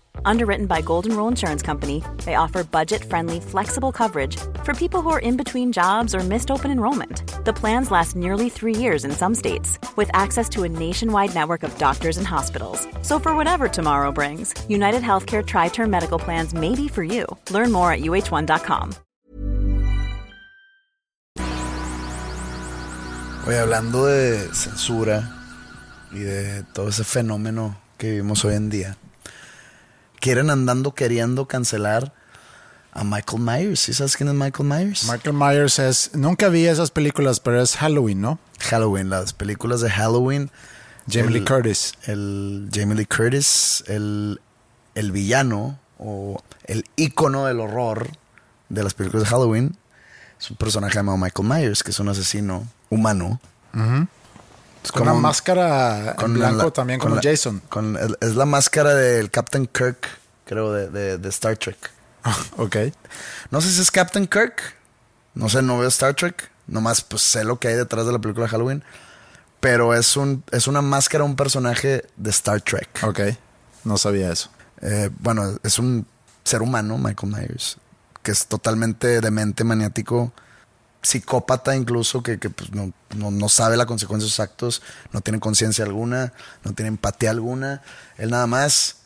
Underwritten by Golden Rule Insurance Company, they offer budget friendly, flexible coverage for people who are in between jobs or missed open enrollment. The plans last nearly three years in some states, with access to a nationwide network of doctors and hospitals. So, for whatever tomorrow brings, United Healthcare Tri Term Medical Plans may be for you. Learn more at uh1.com. Oye, hablando de censura y de todo ese fenómeno que vivimos hoy en día, quieren andando queriendo cancelar a Michael Myers. ¿Sí sabes quién es Michael Myers? Michael Myers es. Nunca vi esas películas, pero es Halloween, ¿no? Halloween, las películas de Halloween. Jamie Lee Curtis. El Jamie Lee Curtis, el, el villano o el ícono del horror de las películas de Halloween, es un personaje llamado Michael Myers, que es un asesino humano. Es Con como una un- máscara en blanco la- también, con como la- Jason. con el- es la máscara del Captain Kirk, creo, de, de- de Star Trek. ok. No sé si es Captain Kirk. No sé, no veo Star Trek. Nomás pues sé lo que hay detrás de la película de Halloween. Pero es un es una máscara, un personaje de Star Trek. Ok. No sabía eso. Eh, bueno, es un ser humano, Michael Myers, que es totalmente demente, maniático, psicópata incluso, que, que, pues, no, no- no sabe la consecuencia de sus actos, no tiene conciencia alguna, no tiene empatía alguna. Él nada más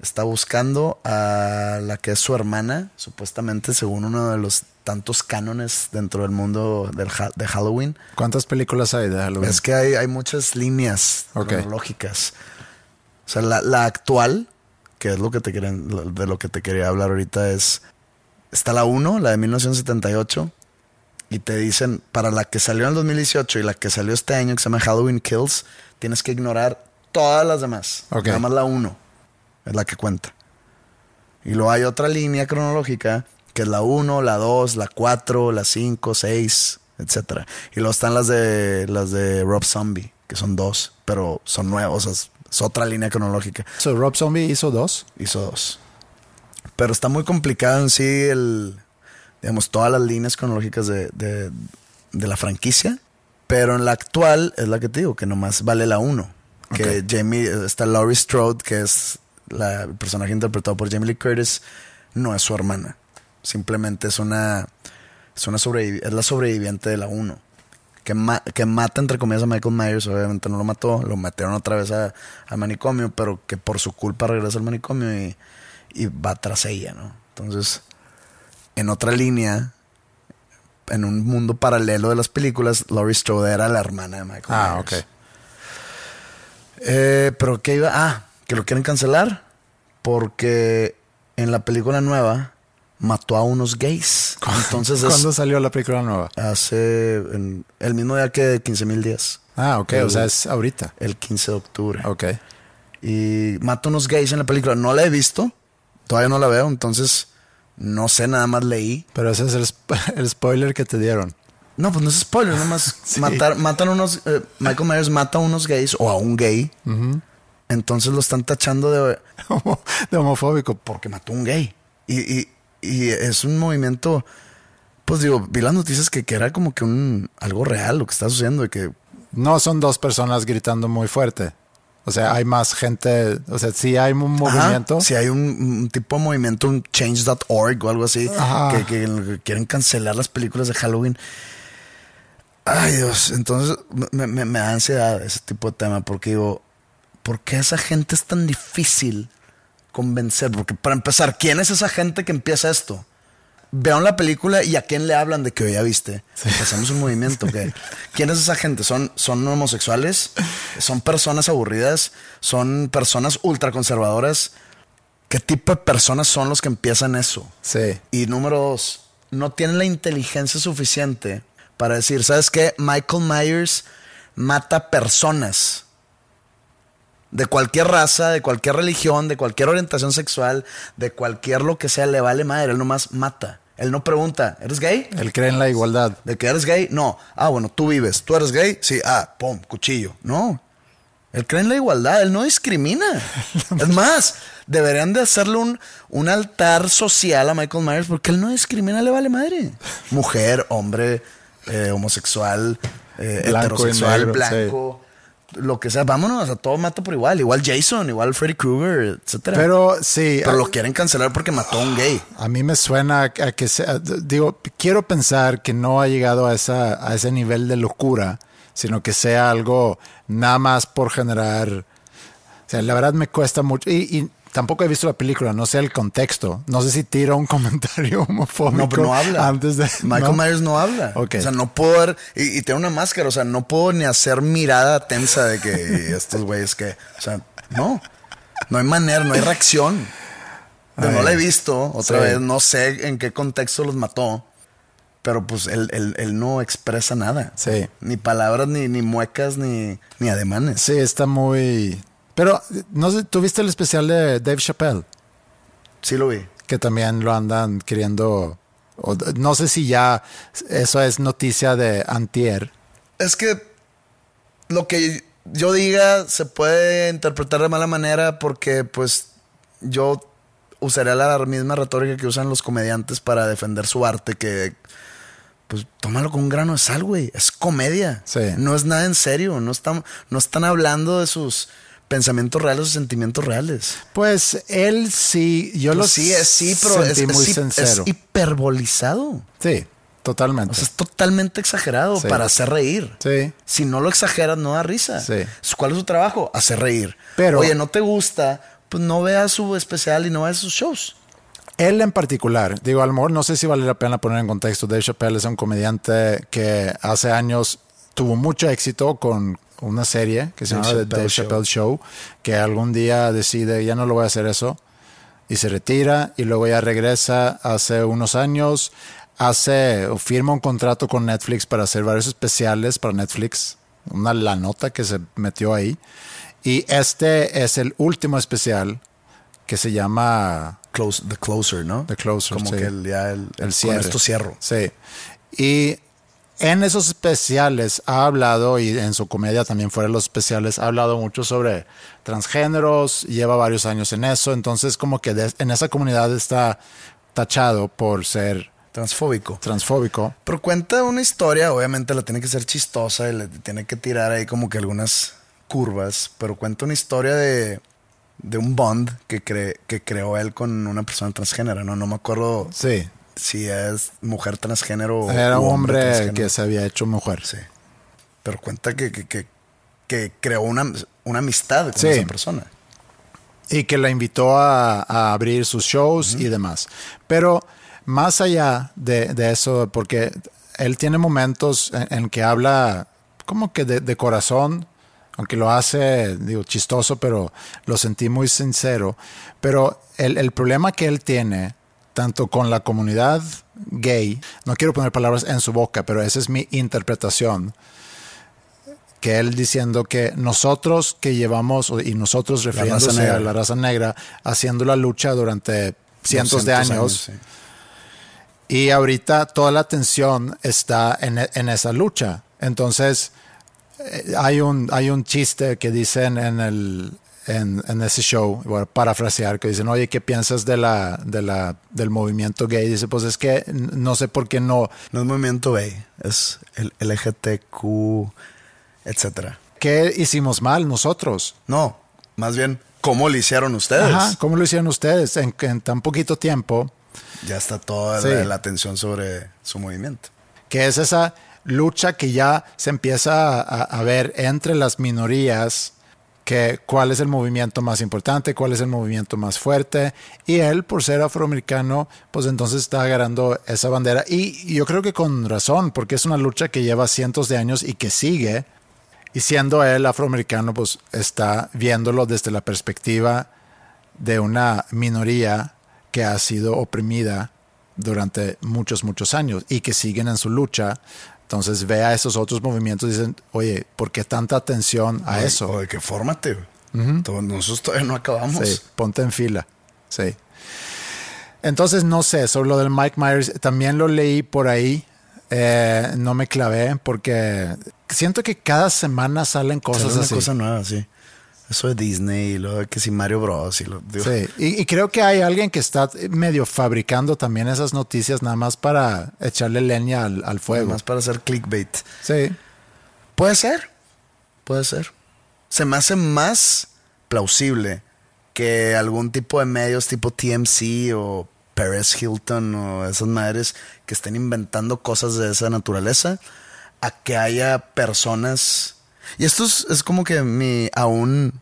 está buscando a la que es su hermana, supuestamente según uno de los tantos cánones dentro del mundo del ha- de Halloween. ¿Cuántas películas hay de Halloween? Es que hay, hay muchas líneas Ok. cronológicas. O sea, la, la actual, que es lo que te quieren, de lo que te quería hablar ahorita, es. Está la 1, la de 1978, y te dicen, para la que salió en el 2018 y la que salió este año, que se llama Halloween Kills, tienes que ignorar todas las demás. Nada más la 1 es la que cuenta. Y luego hay otra línea cronológica, que es la 1, la 2, la 4, la 5, 6, etcétera. Y luego están las de las de Rob Zombie, que son dos, pero son nuevos, es, es otra línea cronológica. So, Rob Zombie hizo dos. Hizo dos. Pero está muy complicado en sí el, digamos, todas las líneas cronológicas de, de, de la franquicia. Pero en la actual es la que te digo, que nomás vale la 1. Que Ok. Jamie, está Laurie Strode, que es la, el personaje interpretado por Jamie Lee Curtis, no es su hermana. Simplemente es una, es una es la sobreviviente de la 1. Que, ma- que mata, entre comillas, a Michael Myers. Obviamente no lo mató, lo metieron otra vez a- al manicomio, pero que por su culpa regresa al manicomio y, y va tras ella, ¿no? Entonces, en otra línea, en un mundo paralelo de las películas, Laurie Strode era la hermana de Michael Ah, Myers. ok. Eh, pero ¿qué iba? Ah, que lo quieren cancelar porque en la película nueva mató a unos gays. Entonces es ¿Cuándo salió la película nueva? hace en- el mismo día que 15 mil días, Ah, ok. El- o sea, es ahorita. el 15 de octubre. Ok. Y mata a unos gays en la película. No la he visto, todavía no la veo, entonces no sé, nada más leí. Pero ese es el, sp- el spoiler que te dieron. No, pues no es spoiler, nada más Sí. matar, matan unos. eh, Michael Myers mata a unos gays o a un gay. Entonces lo están tachando de. de homofóbico. porque mató a un gay. Y, y- y es un movimiento. Pues digo, vi las noticias que, que era como que un algo real lo que está sucediendo. De que No son dos personas gritando muy fuerte. O sea, hay más gente. O sea, sí hay un movimiento. Si hay un, un tipo de movimiento, un change.org o algo así, que, que quieren cancelar las películas de Halloween. Ay Dios, entonces me, me- me da ansiedad ese tipo de tema porque digo, ¿por qué esa gente es tan difícil convencer? Porque para empezar, ¿quién es esa gente que empieza esto? Vean la película y a quién le hablan de que ya viste. Hacemos un movimiento. que ¿Quién es esa gente? ¿Son, ¿Son homosexuales? ¿Son personas aburridas? ¿Son personas ultraconservadoras? ¿Qué tipo de personas son los que empiezan eso? Sí. Y número dos, no tienen la inteligencia suficiente para decir, ¿sabes qué? Michael Myers mata personas de cualquier raza, de cualquier religión, de cualquier orientación sexual, de cualquier lo que sea, le vale madre, él nomás mata. Él no pregunta, ¿eres gay? Él cree en la igualdad. ¿De que eres gay? No. Ah, bueno, tú vives. ¿Tú eres gay? Sí. Ah, pum, cuchillo. No. Él cree en la igualdad, él no discrimina. es más, deberían de hacerle un, un altar social a Michael Myers porque él no discrimina, le vale madre. Mujer, hombre, eh, homosexual, eh, Blanco heterosexual, negro, blanco, lo que sea. Vámonos, a todo mata por igual. Igual Jason, igual Freddy Krueger, etcétera. Pero sí, Pero lo quieren cancelar porque mató a un gay. a mí me suena a que sea, digo, quiero pensar que no ha llegado a, esa, a ese nivel de locura, sino que sea algo nada más por generar. O sea, la verdad me cuesta mucho. Y, y tampoco he visto la película, no sé el contexto. No sé si tira un comentario homofóbico. No, pero no habla. Antes de. Michael ¿no? Myers no habla. O sea, no puedo ver. Y, y tiene una máscara. O sea, no puedo ni hacer mirada tensa de que estos güeyes que. O sea, no. No hay manera, no hay reacción. Pero no la he visto. Otra Sí. vez, no sé en qué contexto los mató. Pero pues él, él- él no expresa nada. Sí. Ni palabras, ni, ni muecas, ni, ni ademanes. Sí, está muy. Pero, no sé, ¿tú viste el especial de Dave Chappelle? Sí lo vi. Que también lo andan queriendo. o- no sé si ya eso es noticia de Antier. Es que lo que yo diga se puede interpretar de mala manera porque pues yo usaría la misma retórica que usan los comediantes para defender su arte que pues tómalo con un grano de sal, güey. Es comedia. Sí. No es nada en serio. No están, no están hablando de sus pensamientos reales o sentimientos reales. Pues él sí, yo lo Pues sí, es sí, pero es, es es sincero. hiperbolizado. sí, totalmente. O sea, es totalmente exagerado Sí. para hacer reír. sí. Si no lo exageras, no da risa. Sí. ¿Cuál es su trabajo? Hacer reír. Pero- Oye, no te gusta, pues no veas su especial y no veas sus shows. Él en particular, digo, a lo mejor no sé si vale la pena poner en contexto. Dave Chappelle es un comediante que hace años tuvo mucho éxito con una serie que se Dave llama The Dave Show. Chappelle Show, que algún día decide, ya no lo voy a hacer eso, y se retira, y luego ya regresa hace unos años, hace, firma un contrato con Netflix para hacer varios especiales para Netflix, una la nota que se metió ahí, y este es el último especial que se llama Close, the Closer, ¿no? The Closer, Como sí. que el, ya el, el con cierre. esto cierro. Sí. Y en esos especiales ha hablado, y en su comedia también fuera de los especiales, ha hablado mucho sobre transgéneros, lleva varios años en eso, entonces como que de- en esa comunidad está tachado por ser Transfóbico. transfóbico. Pero cuenta una historia, obviamente la tiene que ser chistosa y le tiene que tirar ahí como que algunas curvas, pero cuenta una historia de, de un bond que, cre- que creó él con una persona transgénero, ¿no? No me acuerdo Sí. Si es mujer transgénero Era hombre que se había hecho mujer. Sí. Pero cuenta que, que, que, que creó una, una amistad con Sí. esa persona. y que la invitó a, a abrir sus shows y demás. Pero más allá de, de eso, porque él tiene momentos en, en que habla como que de, de corazón, aunque lo hace, digo, chistoso, pero lo sentí muy sincero. Pero el, el problema que él tiene, tanto con la comunidad gay, no quiero poner palabras en su boca, pero esa es mi interpretación, que él diciendo que nosotros que llevamos, y nosotros refiriéndose a la raza negra, haciendo la lucha durante cientos de 200 años, sí. y ahorita toda la atención está en, e- en esa lucha. Entonces, eh, hay un, hay un chiste que dicen en, el, en, en ese show, voy a parafrasear, que dicen, oye, ¿qué piensas de la, de la, del movimiento gay? Dice, pues es que no sé por qué no. No es movimiento gay, es el LGTQ, etcétera. ¿Qué hicimos mal nosotros? No, más bien, ¿cómo lo hicieron ustedes? Ajá, ¿Cómo lo hicieron ustedes en, en tan poquito tiempo? Ya está toda Sí. la, la atención sobre su movimiento. que es esa lucha que ya se empieza a, a ver entre las minorías, que cuál es el movimiento más importante, cuál es el movimiento más fuerte, y él, por ser afroamericano, pues entonces está agarrando esa bandera, y yo creo que con razón, porque es una lucha que lleva cientos de años y que sigue, y siendo él afroamericano, pues está viéndolo desde la perspectiva de una minoría que ha sido oprimida durante muchos, muchos años y que siguen en su lucha. Entonces ve a esos otros movimientos y dicen, oye, ¿por qué tanta atención a Oye, eso? Oye, que fórmate. güey. Todo- Nosotros todavía no acabamos. Sí, ponte en fila. Sí. Entonces, no sé, sobre lo del Mike Myers, también lo leí por ahí. Eh, no me clavé porque siento que cada semana salen Sale cosas una así. cosa nueva, sí. Eso de Disney y lo de que si Mario Bros. Y lo, Sí, y, y creo que hay alguien que está medio fabricando también esas noticias nada más para echarle leña al, al fuego. Más para hacer clickbait. Sí, Puede ser. Puede ser. Se me hace más plausible que algún tipo de medios tipo TMC o Perez Hilton o esas madres que estén inventando cosas de esa naturaleza a que haya personas. Y esto es, es como que mi aún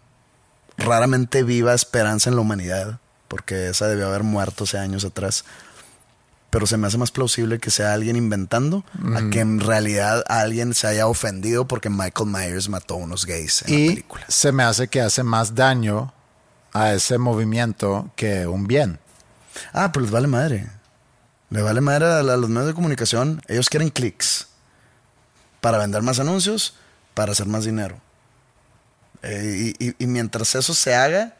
raramente viva esperanza en la humanidad, porque esa debió haber muerto hace años atrás. Pero se me hace más plausible que sea alguien inventando a que en realidad alguien se haya ofendido porque Michael Myers mató a unos gays en la y película. se me hace que hace más daño a ese movimiento que un bien. Ah, pero les vale madre. Le vale madre a, la- a los medios de comunicación. Ellos quieren clics para vender más anuncios, para hacer más dinero. Eh, y, y- y mientras eso se haga,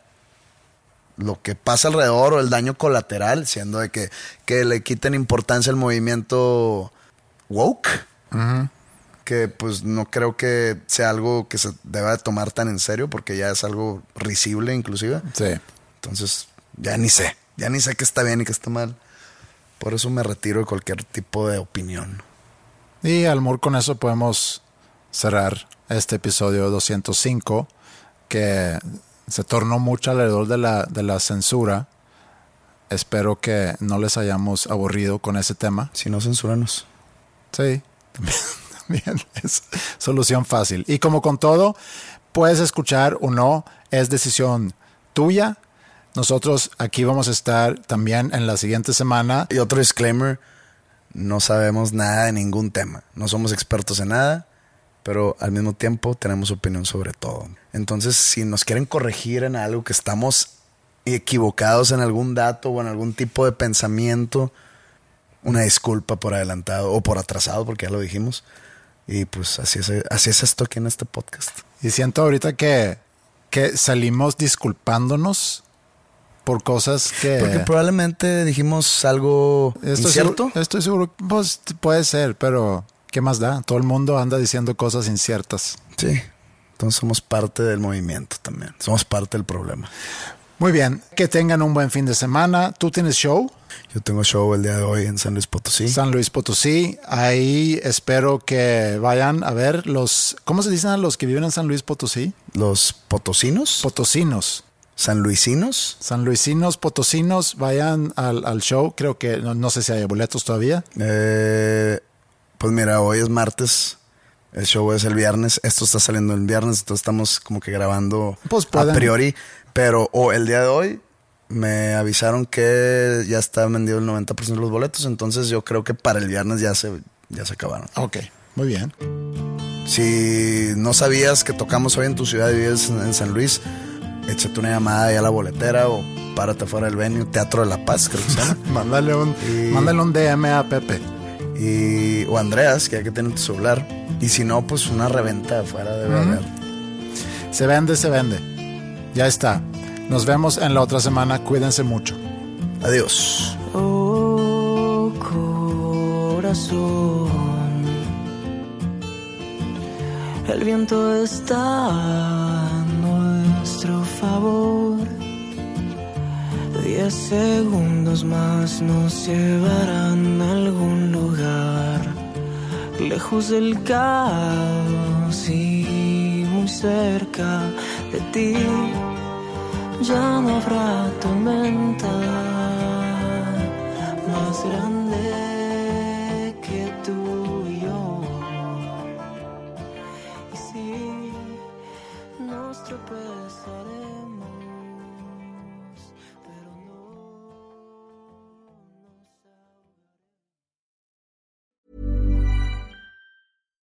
lo que pasa alrededor o el daño colateral, siendo de que, que le quiten importancia al movimiento woke, que pues no creo que sea algo que se deba de tomar tan en serio, porque ya es algo risible inclusive. Sí. Entonces, ya ni sé. Ya ni sé qué está bien y qué está mal. Por eso me retiro de cualquier tipo de opinión. Y Almur, con eso podemos cerrar este episodio 205, que se tornó mucho alrededor de la, de la censura. Espero que no les hayamos aburrido con ese tema. Si no, censúranos. Sí, también, también es solución fácil. Y como con todo, puedes escuchar o no, es decisión tuya. Nosotros aquí vamos a estar también en la siguiente semana. Y otro disclaimer, no sabemos nada de ningún tema. No somos expertos en nada, pero al mismo tiempo tenemos opinión sobre todo. Entonces, si nos quieren corregir en algo que estamos equivocados en algún dato o en algún tipo de pensamiento, una disculpa por adelantado o por atrasado, porque ya lo dijimos. Y pues así es, así es esto aquí en este podcast. Y siento ahorita que, que salimos disculpándonos por cosas que... Porque probablemente dijimos algo Estoy incierto. seguro, estoy seguro, pues puede ser, pero ¿qué más da? Todo el mundo anda diciendo cosas inciertas. Sí. Entonces somos parte del movimiento también. Somos parte del problema. Muy bien, que tengan un buen fin de semana. ¿Tú tienes show? Yo tengo show el día de hoy en San Luis Potosí. San Luis Potosí. Ahí espero que vayan a ver los, ¿cómo se dicen a los que viven en San Luis Potosí? Los potosinos, Potosinos. sanluisinos. San Luisinos, Potosinos, vayan al, al show. Creo que no, no sé si hay boletos todavía. Eh, pues mira, hoy es martes. El show es el viernes. Esto está saliendo el viernes, entonces estamos como que grabando Pues a priori. Pero o el día de hoy me avisaron que ya está vendido el 90% de los boletos. Entonces yo creo que para el viernes ya se, ya se acabaron. Ok, muy bien. Si no sabías que tocamos hoy en tu ciudad y vives en, en San Luis, échate una llamada ahí a la boletera o párate fuera del venue, Teatro de la Paz, creo que se llama. Mándale un, Y- mándale un DM a Pepe. Y, o Andreas, que hay que tener tu celular. Y si no, pues una reventa afuera debe haber. Se vende, se vende. Ya está. Nos vemos en la otra semana. Cuídense mucho. Adiós. Oh, corazón. El viento está a nuestro favor. Diez segundos más nos llevarán a algún lugar. Lejos del caos y muy cerca de ti. Ya no habrá tormenta más grande